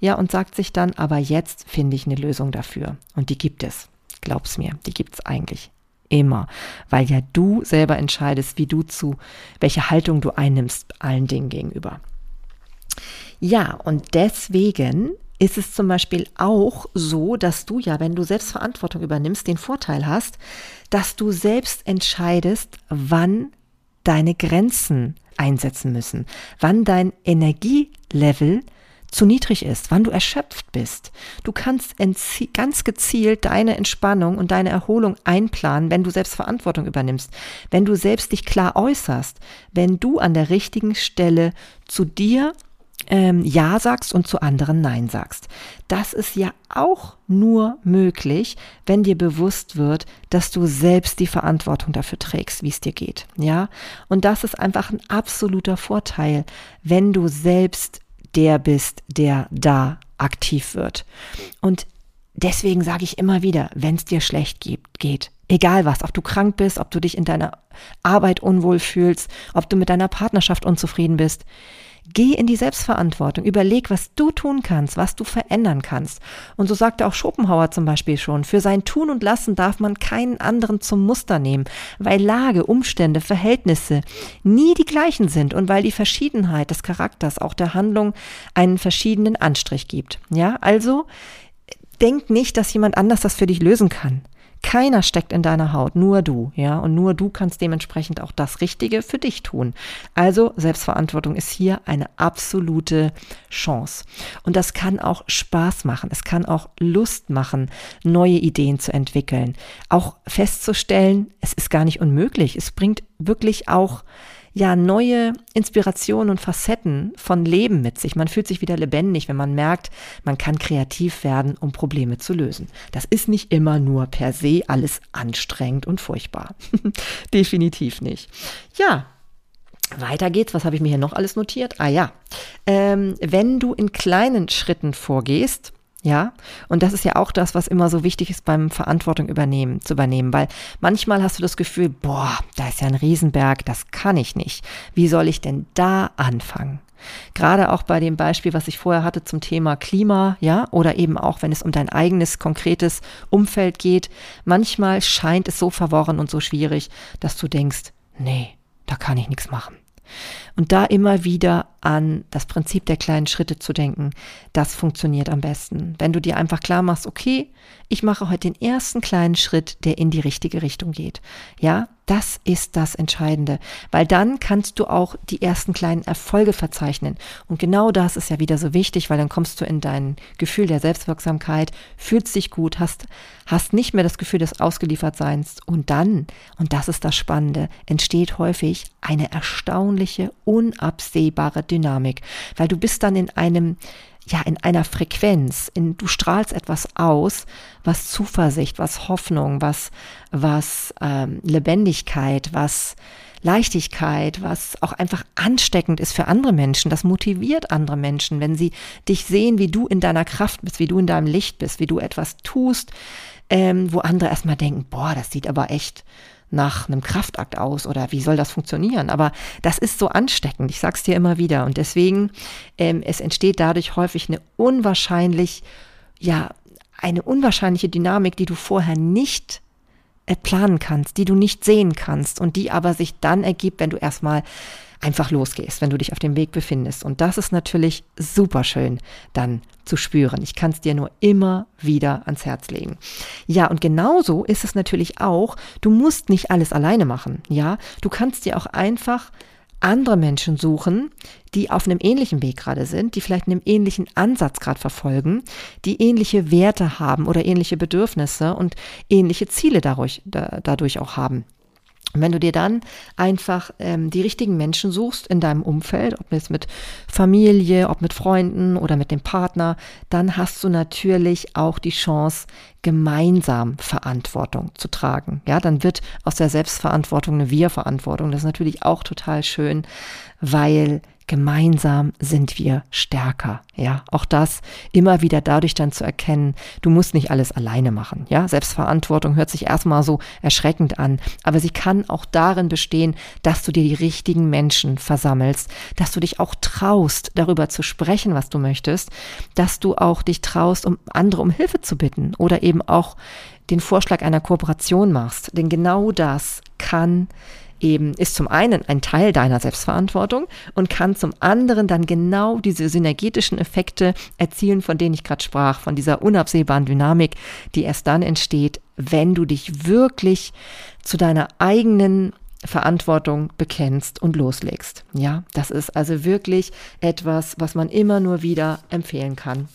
ja, und sagt sich dann, aber jetzt finde ich eine Lösung dafür. Und die gibt es. Glaub's mir, die gibt's eigentlich immer, weil ja du selber entscheidest, wie du zu, welche Haltung du einnimmst allen Dingen gegenüber. Ja, und deswegen ist es zum Beispiel auch so, dass du ja, wenn du Selbstverantwortung übernimmst, den Vorteil hast, dass du selbst entscheidest, wann deine Grenzen einsetzen müssen, wann dein Energielevel zu niedrig ist, wann du erschöpft bist. Du kannst ganz gezielt deine Entspannung und deine Erholung einplanen, wenn du selbst Verantwortung übernimmst, wenn du selbst dich klar äußerst, wenn du an der richtigen Stelle zu dir ähm, Ja sagst und zu anderen Nein sagst. Das ist ja auch nur möglich, wenn dir bewusst wird, dass du selbst die Verantwortung dafür trägst, wie es dir geht. Ja, und das ist einfach ein absoluter Vorteil, wenn du selbst der bist, der da aktiv wird. Und deswegen sage ich immer wieder, wenn es dir schlecht geht, geht, Egal was, ob du krank bist, ob du dich in deiner Arbeit unwohl fühlst, ob du mit deiner Partnerschaft unzufrieden bist. Geh in die Selbstverantwortung, überleg, was du tun kannst, was du verändern kannst. Und so sagte auch Schopenhauer zum Beispiel schon, für sein Tun und Lassen darf man keinen anderen zum Muster nehmen, weil Lage, Umstände, Verhältnisse nie die gleichen sind und weil die Verschiedenheit des Charakters auch der Handlung einen verschiedenen Anstrich gibt. Ja, also denk nicht, dass jemand anders das für dich lösen kann. Keiner steckt in deiner Haut, nur du, ja, und nur du kannst dementsprechend auch das Richtige für dich tun. Also Selbstverantwortung ist hier eine absolute Chance. Und das kann auch Spaß machen, es kann auch Lust machen, neue Ideen zu entwickeln, auch festzustellen, es ist gar nicht unmöglich, es bringt wirklich auch ja neue Inspirationen und Facetten von Leben mit sich. Man fühlt sich wieder lebendig, wenn man merkt, man kann kreativ werden, um Probleme zu lösen. Das ist nicht immer nur per se alles anstrengend und furchtbar. <laughs> Definitiv nicht. Ja, weiter geht's. Was habe ich mir hier noch alles notiert? Ah ja, ähm, wenn du in kleinen Schritten vorgehst, ja, und das ist ja auch das, was immer so wichtig ist beim Verantwortung übernehmen, zu übernehmen, weil manchmal hast du das Gefühl, boah, da ist ja ein Riesenberg, das kann ich nicht. Wie soll ich denn da anfangen? Gerade auch bei dem Beispiel, was ich vorher hatte zum Thema Klima, ja, oder eben auch, wenn es um dein eigenes konkretes Umfeld geht. Manchmal scheint es so verworren und so schwierig, dass du denkst, nee, da kann ich nichts machen. Und da immer wieder an das Prinzip der kleinen Schritte zu denken, das funktioniert am besten. Wenn du dir einfach klar machst, okay, ich mache heute den ersten kleinen Schritt, der in die richtige Richtung geht. Ja, das ist das Entscheidende, weil dann kannst du auch die ersten kleinen Erfolge verzeichnen. Und genau das ist ja wieder so wichtig, weil dann kommst du in dein Gefühl der Selbstwirksamkeit, fühlst dich gut, hast, hast nicht mehr das Gefühl des Ausgeliefertseins. Und dann, und das ist das Spannende, entsteht häufig eine erstaunliche, unabsehbare Dynamik, weil du bist dann in einem ja, in einer Frequenz, in, du strahlst etwas aus, was Zuversicht, was Hoffnung, was, was ähm, Lebendigkeit, was Leichtigkeit, was auch einfach ansteckend ist für andere Menschen. Das motiviert andere Menschen, wenn sie dich sehen, wie du in deiner Kraft bist, wie du in deinem Licht bist, wie du etwas tust, ähm, wo andere erstmal denken, boah, das sieht aber echt nach einem Kraftakt aus oder wie soll das funktionieren? Aber das ist so ansteckend, ich sag's dir immer wieder. Und deswegen, ähm, es entsteht dadurch häufig eine unwahrscheinlich, ja, eine unwahrscheinliche Dynamik, die du vorher nicht äh, planen kannst, die du nicht sehen kannst und die aber sich dann ergibt, wenn du erstmal einfach losgehst, wenn du dich auf dem Weg befindest. Und das ist natürlich super schön dann zu spüren. Ich kann es dir nur immer wieder ans Herz legen. Ja, und genauso ist es natürlich auch, du musst nicht alles alleine machen. Ja, du kannst dir auch einfach andere Menschen suchen, die auf einem ähnlichen Weg gerade sind, die vielleicht einen ähnlichen Ansatz gerade verfolgen, die ähnliche Werte haben oder ähnliche Bedürfnisse und ähnliche Ziele dadurch, da, dadurch auch haben. Und wenn du dir dann einfach ähm, die richtigen Menschen suchst in deinem Umfeld, ob es mit Familie, ob mit Freunden oder mit dem Partner, dann hast du natürlich auch die Chance, gemeinsam Verantwortung zu tragen. Ja, dann wird aus der Selbstverantwortung eine Wir-Verantwortung. Das ist natürlich auch total schön, weil gemeinsam sind wir stärker. Ja, auch das immer wieder dadurch dann zu erkennen, du musst nicht alles alleine machen. Ja, Selbstverantwortung hört sich erstmal so erschreckend an, aber sie kann auch darin bestehen, dass du dir die richtigen Menschen versammelst, dass du dich auch traust, darüber zu sprechen, was du möchtest, dass du auch dich traust, um andere um Hilfe zu bitten oder eben auch den Vorschlag einer Kooperation machst. Denn genau das kann eben ist zum einen ein Teil deiner Selbstverantwortung und kann zum anderen dann genau diese synergetischen Effekte erzielen, von denen ich gerade sprach, von dieser unabsehbaren Dynamik, die erst dann entsteht, wenn du dich wirklich zu deiner eigenen Verantwortung bekennst und loslegst. Ja, das ist also wirklich etwas, was man immer nur wieder empfehlen kann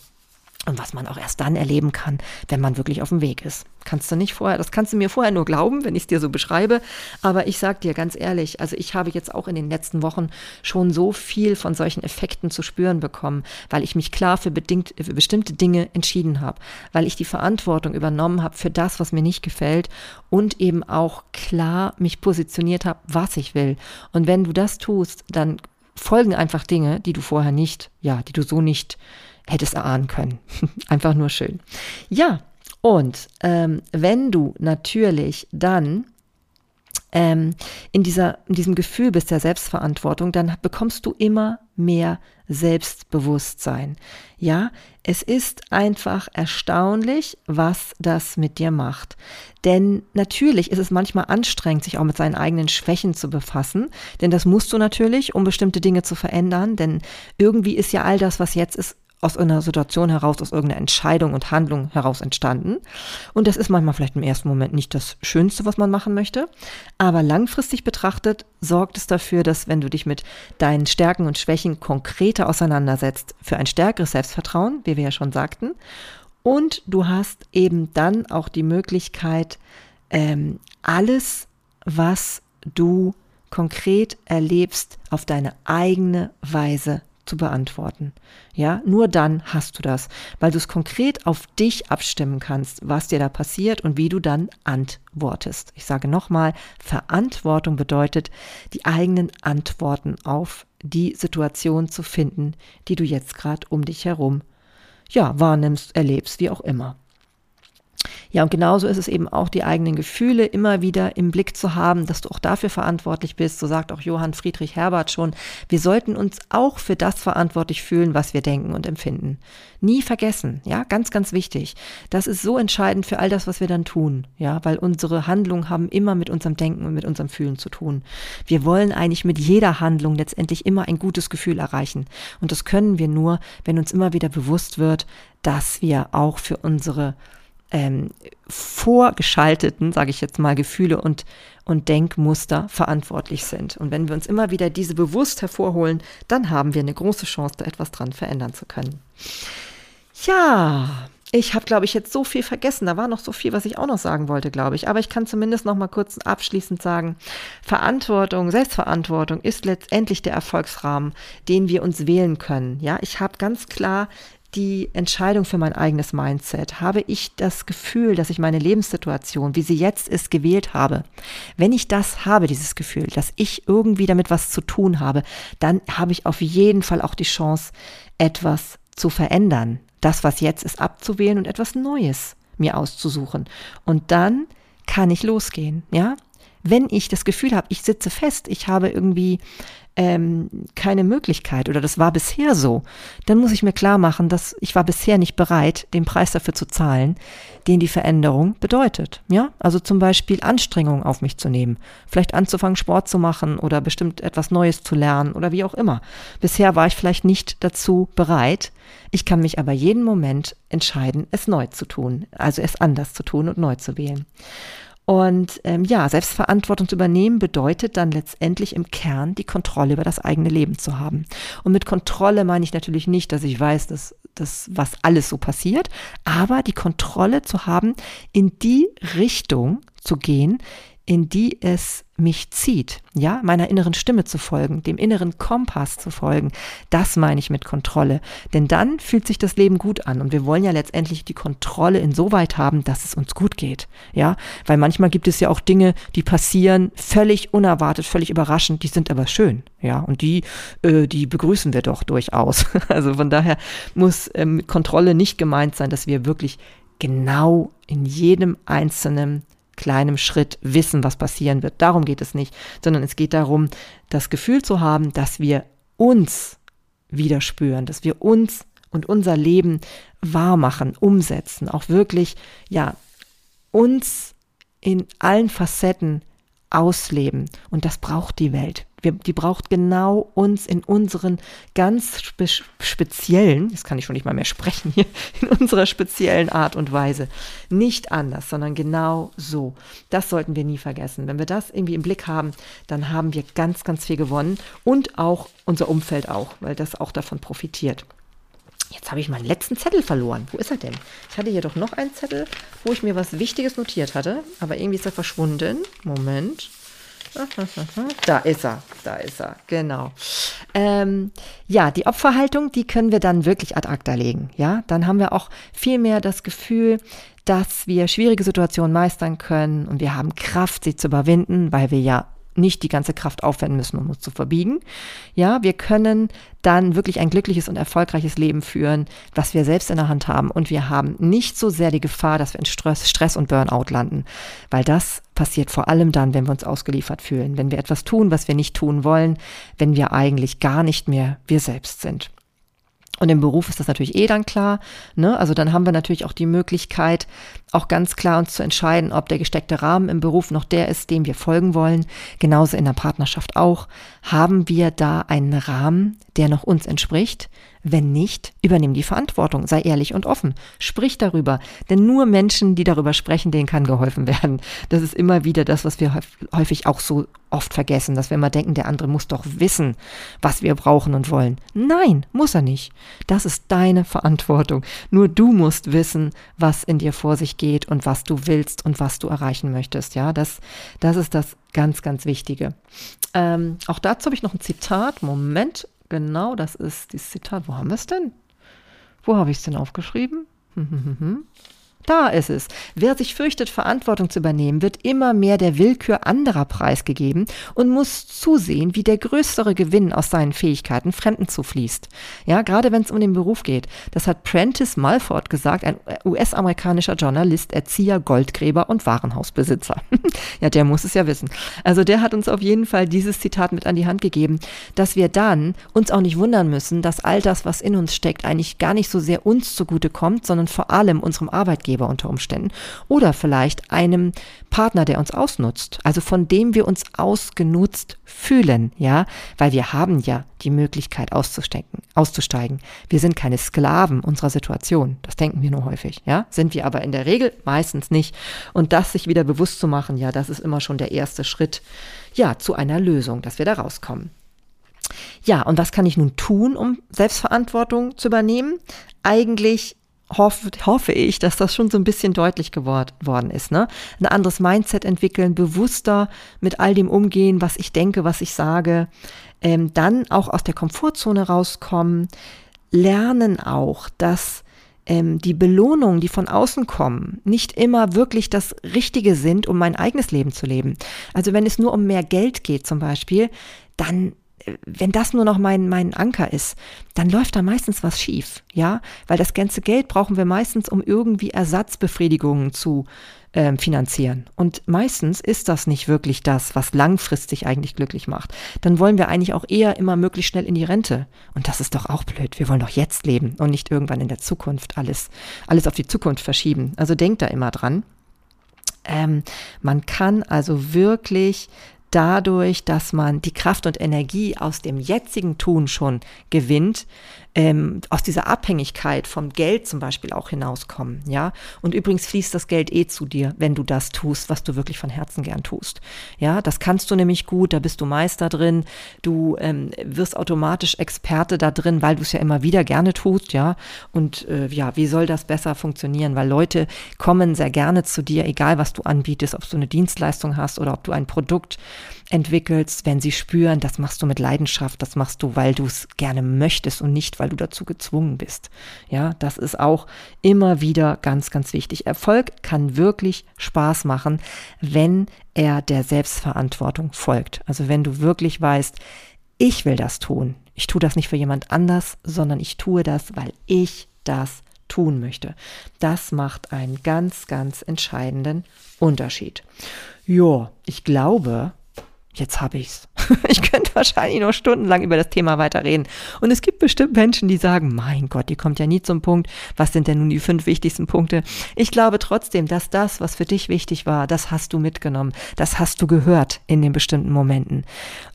und was man auch erst dann erleben kann, wenn man wirklich auf dem Weg ist. Kannst du nicht vorher, das kannst du mir vorher nur glauben, wenn ich es dir so beschreibe. Aber ich sag dir ganz ehrlich, also ich habe jetzt auch in den letzten Wochen schon so viel von solchen Effekten zu spüren bekommen, weil ich mich klar für, bedingt, für bestimmte Dinge entschieden habe, weil ich die Verantwortung übernommen habe für das, was mir nicht gefällt und eben auch klar mich positioniert habe, was ich will. Und wenn du das tust, dann folgen einfach Dinge, die du vorher nicht, ja, die du so nicht hättest erahnen können. <laughs> Einfach nur schön. Ja, Und ähm, wenn du natürlich dann ähm, in, dieser, in diesem Gefühl bist der Selbstverantwortung, dann bekommst du immer mehr Selbstbewusstsein. Ja, es ist einfach erstaunlich, was das mit dir macht. Denn natürlich ist es manchmal anstrengend, sich auch mit seinen eigenen Schwächen zu befassen. Denn das musst du natürlich, um bestimmte Dinge zu verändern. Denn irgendwie ist ja all das, was jetzt ist, aus einer Situation heraus, aus irgendeiner Entscheidung und Handlung heraus entstanden. Und das ist manchmal vielleicht im ersten Moment nicht das Schönste, was man machen möchte. Aber langfristig betrachtet sorgt es dafür, dass wenn du dich mit deinen Stärken und Schwächen konkreter auseinandersetzt, für ein stärkeres Selbstvertrauen, wie wir ja schon sagten. Und du hast eben dann auch die Möglichkeit, ähm, alles, was du konkret erlebst, auf deine eigene Weise zu beantworten. Ja, nur dann hast du das, weil du es konkret auf dich abstimmen kannst, was dir da passiert und wie du dann antwortest. Ich sage nochmal, Verantwortung bedeutet, die eigenen Antworten auf die Situation zu finden, die du jetzt gerade um dich herum ja, wahrnimmst, erlebst, wie auch immer. Ja, und genauso ist es eben auch, die eigenen Gefühle immer wieder im Blick zu haben, dass du auch dafür verantwortlich bist. So sagt auch Johann Friedrich Herbert schon, wir sollten uns auch für das verantwortlich fühlen, was wir denken und empfinden. Nie vergessen, ja, ganz, ganz wichtig. Das ist so entscheidend für all das, was wir dann tun, ja, weil unsere Handlungen haben immer mit unserem Denken und mit unserem Fühlen zu tun. Wir wollen eigentlich mit jeder Handlung letztendlich immer ein gutes Gefühl erreichen. Und das können wir nur, wenn uns immer wieder bewusst wird, dass wir auch für unsere ähm, vorgeschalteten, sage ich jetzt mal, Gefühle und, und Denkmuster verantwortlich sind. Und wenn wir uns immer wieder diese bewusst hervorholen, dann haben wir eine große Chance, da etwas dran verändern zu können. Ja, ich habe, glaube ich, jetzt so viel vergessen. Da war noch so viel, was ich auch noch sagen wollte, glaube ich. Aber ich kann zumindest noch mal kurz abschließend sagen, Verantwortung, Selbstverantwortung ist letztendlich der Erfolgsrahmen, den wir uns wählen können. Ja, ich habe ganz klar die Entscheidung für mein eigenes Mindset? Habe ich das Gefühl, dass ich meine Lebenssituation, wie sie jetzt ist, gewählt habe? Wenn ich das habe, dieses Gefühl, dass ich irgendwie damit was zu tun habe, dann habe ich auf jeden Fall auch die Chance, etwas zu verändern. Das, was jetzt ist, abzuwählen und etwas Neues mir auszusuchen. Und dann kann ich losgehen, ja? Wenn ich das Gefühl habe, ich sitze fest, ich habe irgendwie ähm, keine Möglichkeit oder das war bisher so, dann muss ich mir klar machen, dass ich war bisher nicht bereit, den Preis dafür zu zahlen, den die Veränderung bedeutet. Ja, also zum Beispiel Anstrengungen auf mich zu nehmen, vielleicht anzufangen, Sport zu machen oder bestimmt etwas Neues zu lernen oder wie auch immer. Bisher war ich vielleicht nicht dazu bereit. Ich kann mich aber jeden Moment entscheiden, es neu zu tun, also es anders zu tun und neu zu wählen. Und ähm, ja, Selbstverantwortung zu übernehmen bedeutet dann letztendlich im Kern die Kontrolle über das eigene Leben zu haben. Und mit Kontrolle meine ich natürlich nicht, dass ich weiß, dass das, was alles so passiert, aber die Kontrolle zu haben, in die Richtung zu gehen, in die es mich zieht, ja, meiner inneren Stimme zu folgen, dem inneren Kompass zu folgen. Das meine ich mit Kontrolle. Denn dann fühlt sich das Leben gut an und wir wollen ja letztendlich die Kontrolle insoweit haben, dass es uns gut geht, ja, weil manchmal gibt es ja auch Dinge, die passieren völlig unerwartet, völlig überraschend, die sind aber schön, ja, und die, äh, die begrüßen wir doch durchaus. <laughs> Also von daher muss ähm, Kontrolle nicht gemeint sein, dass wir wirklich genau in jedem einzelnen kleinem Schritt wissen, was passieren wird. Darum geht es nicht, sondern es geht darum, das Gefühl zu haben, dass wir uns wieder spüren, dass wir uns und unser Leben wahr machen, umsetzen, auch wirklich, ja, uns in allen Facetten ausleben. Und das braucht die Welt. Wir, die braucht genau uns in unseren ganz spe speziellen, jetzt kann ich schon nicht mal mehr sprechen hier, <laughs> in unserer speziellen Art und Weise. Nicht anders, sondern genau so. Das sollten wir nie vergessen. Wenn wir das irgendwie im Blick haben, dann haben wir ganz, ganz viel gewonnen und auch unser Umfeld auch, weil das auch davon profitiert. Jetzt habe ich meinen letzten Zettel verloren. Wo ist er denn? Ich hatte hier doch noch einen Zettel, wo ich mir was Wichtiges notiert hatte, aber irgendwie ist er verschwunden. Moment. <laughs> Da ist er, da ist er, genau. Ähm, ja, die Opferhaltung, die können wir dann wirklich ad acta legen. Ja, dann haben wir auch viel mehr das Gefühl, dass wir schwierige Situationen meistern können und wir haben Kraft, sie zu überwinden, weil wir ja nicht die ganze Kraft aufwenden müssen, um uns zu verbiegen. Ja, wir können dann wirklich ein glückliches und erfolgreiches Leben führen, was wir selbst in der Hand haben. Und wir haben nicht so sehr die Gefahr, dass wir in Stress, und Burnout landen, weil das passiert vor allem dann, wenn wir uns ausgeliefert fühlen, wenn wir etwas tun, was wir nicht tun wollen, wenn wir eigentlich gar nicht mehr wir selbst sind. Und im Beruf ist das natürlich eh dann klar. Ne? Also dann haben wir natürlich auch die Möglichkeit, auch ganz klar uns zu entscheiden, ob der gesteckte Rahmen im Beruf noch der ist, dem wir folgen wollen. Genauso in der Partnerschaft auch. Haben wir da einen Rahmen, der noch uns entspricht? Wenn nicht, übernimm die Verantwortung, sei ehrlich und offen, sprich darüber, denn nur Menschen, die darüber sprechen, denen kann geholfen werden. Das ist immer wieder das, was wir häufig auch so oft vergessen, dass wir immer denken, der andere muss doch wissen, was wir brauchen und wollen. Nein, muss er nicht. Das ist deine Verantwortung. Nur du musst wissen, was in dir vor sich geht und was du willst und was du erreichen möchtest. Ja, das, das ist das ganz, ganz Wichtige. Ähm, auch dazu habe ich noch ein Zitat. Moment, genau, das ist dieses Zitat. Wo haben wir es denn? Wo habe ich es denn aufgeschrieben? Hm, hm, hm, da ist es. Wer sich fürchtet, Verantwortung zu übernehmen, wird immer mehr der Willkür anderer preisgegeben und muss zusehen, wie der größere Gewinn aus seinen Fähigkeiten Fremden zufließt. Ja, gerade wenn es um den Beruf geht. Das hat Prentice Malford gesagt, ein US-amerikanischer Journalist, Erzieher, Goldgräber und Warenhausbesitzer. <laughs> ja, der muss es ja wissen. Also der hat uns auf jeden Fall dieses Zitat mit an die Hand gegeben, dass wir dann uns auch nicht wundern müssen, dass all das, was in uns steckt, eigentlich gar nicht so sehr uns zugute kommt, sondern vor allem unserem Arbeitgeber Arbeitgeber unter Umständen oder vielleicht einem Partner, der uns ausnutzt, also von dem wir uns ausgenutzt fühlen, ja, weil wir haben ja die Möglichkeit auszusteigen, auszusteigen. Wir sind keine Sklaven unserer Situation, das denken wir nur häufig, ja, sind wir aber in der Regel meistens nicht und das sich wieder bewusst zu machen, ja, das ist immer schon der erste Schritt, ja, zu einer Lösung, dass wir da rauskommen. Ja, und was kann ich nun tun, um Selbstverantwortung zu übernehmen? Eigentlich hoffe, hoffe ich, dass das schon so ein bisschen deutlich geworden ist. Ne? Ein anderes Mindset entwickeln, bewusster mit all dem umgehen, was ich denke, was ich sage. Ähm, dann auch aus der Komfortzone rauskommen, lernen auch, dass ähm, die Belohnungen, die von außen kommen, nicht immer wirklich das Richtige sind, um mein eigenes Leben zu leben. Also wenn es nur um mehr Geld geht zum Beispiel, dann wenn das nur noch mein, mein Anker ist, dann läuft da meistens was schief, ja, weil das ganze Geld brauchen wir meistens, um irgendwie Ersatzbefriedigungen zu äh, finanzieren. Und meistens ist das nicht wirklich das, was langfristig eigentlich glücklich macht. Dann wollen wir eigentlich auch eher immer möglichst schnell in die Rente. Und das ist doch auch blöd. Wir wollen doch jetzt leben und nicht irgendwann in der Zukunft alles, alles auf die Zukunft verschieben. Also denkt da immer dran. Ähm, man kann also wirklich dadurch, dass man die Kraft und Energie aus dem jetzigen Tun schon gewinnt, ähm, aus dieser Abhängigkeit vom Geld zum Beispiel auch hinauskommen, ja. Und übrigens fließt das Geld eh zu dir, wenn du das tust, was du wirklich von Herzen gern tust. Ja, das kannst du nämlich gut, da bist du Meister drin, du ähm, wirst automatisch Experte da drin, weil du es ja immer wieder gerne tust, ja. Und äh, ja, wie soll das besser funktionieren? Weil Leute kommen sehr gerne zu dir, egal was du anbietest, ob du eine Dienstleistung hast oder ob du ein Produkt entwickelst, wenn sie spüren, das machst du mit Leidenschaft, das machst du, weil du es gerne möchtest und nicht, weil du dazu gezwungen bist. Ja, das ist auch immer wieder ganz, ganz wichtig. Erfolg kann wirklich Spaß machen, wenn er der Selbstverantwortung folgt. Also wenn du wirklich weißt, ich will das tun. Ich tue das nicht für jemand anders, sondern ich tue das, weil ich das tun möchte. Das macht einen ganz, ganz entscheidenden Unterschied. Ja, ich glaube, jetzt habe ich's. <laughs> Ich könnte wahrscheinlich noch stundenlang über das Thema weiterreden. Und es gibt bestimmt Menschen, die sagen, mein Gott, die kommt ja nie zum Punkt. Was sind denn nun die fünf wichtigsten Punkte? Ich glaube trotzdem, dass das, was für dich wichtig war, das hast du mitgenommen. Das hast du gehört in den bestimmten Momenten.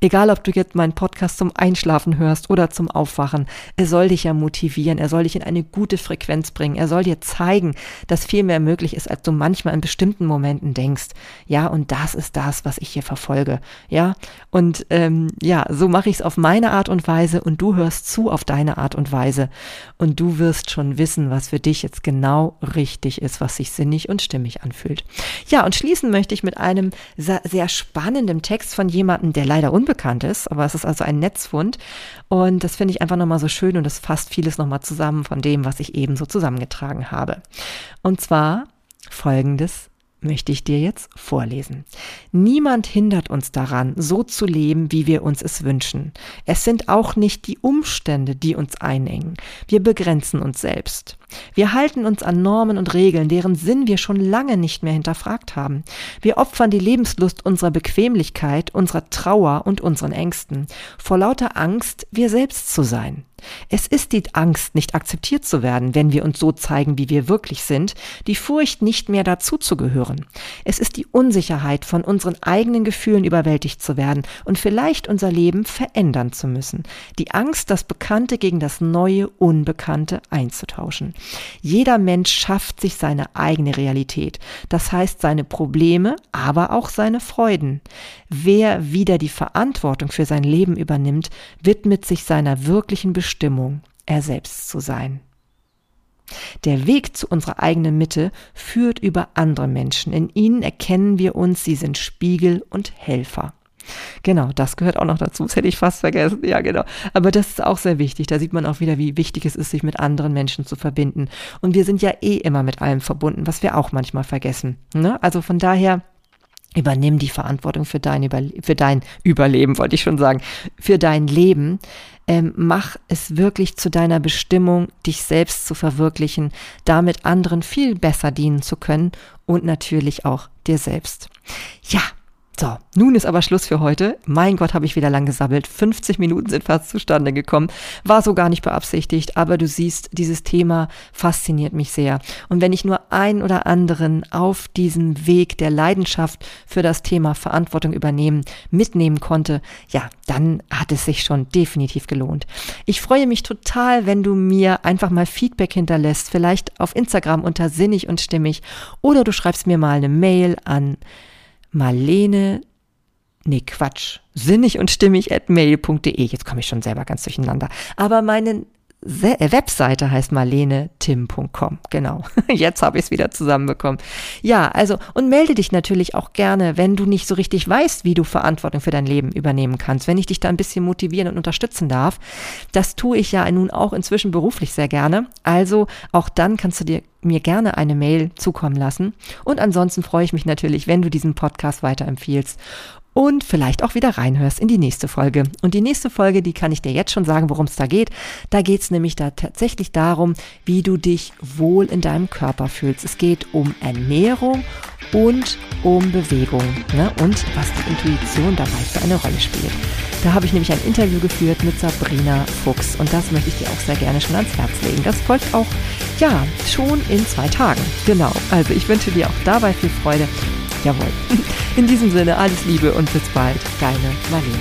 Egal, ob du jetzt meinen Podcast zum Einschlafen hörst oder zum Aufwachen, er soll dich ja motivieren. Er soll dich in eine gute Frequenz bringen. Er soll dir zeigen, dass viel mehr möglich ist, als du manchmal in bestimmten Momenten denkst. Ja, und das ist das, was ich hier verfolge. Ja, und ähm, ja, so mache ich es auf meine Art und Weise und du hörst zu auf deine Art und Weise und du wirst schon wissen, was für dich jetzt genau richtig ist, was sich sinnig und stimmig anfühlt. Ja, und schließen möchte ich mit einem sehr, spannenden Text von jemandem, der leider unbekannt ist, aber es ist also ein Netzfund und das finde ich einfach nochmal so schön und es fasst vieles nochmal zusammen von dem, was ich eben so zusammengetragen habe. Und zwar folgendes möchte ich dir jetzt vorlesen. Niemand hindert uns daran, so zu leben, wie wir uns es wünschen. Es sind auch nicht die Umstände, die uns einengen. Wir begrenzen uns selbst. Wir halten uns an Normen und Regeln, deren Sinn wir schon lange nicht mehr hinterfragt haben. Wir opfern die Lebenslust unserer Bequemlichkeit, unserer Trauer und unseren Ängsten, vor lauter Angst, wir selbst zu sein. Es ist die Angst, nicht akzeptiert zu werden, wenn wir uns so zeigen, wie wir wirklich sind, die Furcht, nicht mehr dazuzugehören. Es ist die Unsicherheit, von unseren eigenen Gefühlen überwältigt zu werden und vielleicht unser Leben verändern zu müssen. Die Angst, das Bekannte gegen das neue, Unbekannte einzutauschen. Jeder Mensch schafft sich seine eigene Realität, das heißt seine Probleme, aber auch seine Freuden. Wer wieder die Verantwortung für sein Leben übernimmt, widmet sich seiner wirklichen Bestimmung Bestimmung, er selbst zu sein. Der Weg zu unserer eigenen Mitte führt über andere Menschen. In ihnen erkennen wir uns, sie sind Spiegel und Helfer. Genau, das gehört auch noch dazu. Das hätte ich fast vergessen. Ja, genau. Aber das ist auch sehr wichtig. Da sieht man auch wieder, wie wichtig es ist, sich mit anderen Menschen zu verbinden. Und wir sind ja eh immer mit allem verbunden, was wir auch manchmal vergessen. Ne? Also von daher, Übernimm die Verantwortung für dein, Überle für dein Überleben, wollte ich schon sagen, für dein Leben. Ähm, mach es wirklich zu deiner Bestimmung, dich selbst zu verwirklichen, damit anderen viel besser dienen zu können und natürlich auch dir selbst. Ja, so, nun ist aber Schluss für heute. Mein Gott, habe ich wieder lang gesabbelt. 50 Minuten sind fast zustande gekommen. War so gar nicht beabsichtigt, aber du siehst, dieses Thema fasziniert mich sehr. Und wenn ich nur einen oder anderen auf diesem Weg der Leidenschaft für das Thema Verantwortung übernehmen mitnehmen konnte, ja, dann hat es sich schon definitiv gelohnt. Ich freue mich total, wenn du mir einfach mal Feedback hinterlässt, vielleicht auf Instagram unter sinnig und stimmig oder du schreibst mir mal eine Mail an Marlene, nee, Quatsch, sinnig und stimmig at mail.de. Jetzt komme ich schon selber ganz durcheinander. Aber meine äh, Webseite heißt marlenetim.com. Genau. <laughs> Jetzt habe ich es wieder zusammenbekommen. Ja, also und melde dich natürlich auch gerne, wenn du nicht so richtig weißt, wie du Verantwortung für dein Leben übernehmen kannst. Wenn ich dich da ein bisschen motivieren und unterstützen darf. Das tue ich ja nun auch inzwischen beruflich sehr gerne. Also auch dann kannst du dir mir gerne eine Mail zukommen lassen. Und ansonsten freue ich mich natürlich, wenn du diesen Podcast weiterempfiehlst und vielleicht auch wieder reinhörst in die nächste Folge. Und die nächste Folge, die kann ich dir jetzt schon sagen, worum es da geht. Da geht es nämlich da tatsächlich darum, wie du dich wohl in deinem Körper fühlst. Es geht um Ernährung und um Bewegung ne? und was die Intuition dabei für eine Rolle spielt. Da habe ich nämlich ein Interview geführt mit Sabrina Fuchs und das möchte ich dir auch sehr gerne schon ans Herz legen. Das folgt auch, ja, schon in zwei Tagen. Genau, also ich wünsche dir auch dabei viel Freude Jawohl. <laughs> In diesem Sinne, alles Liebe und bis bald. Deine Marlene.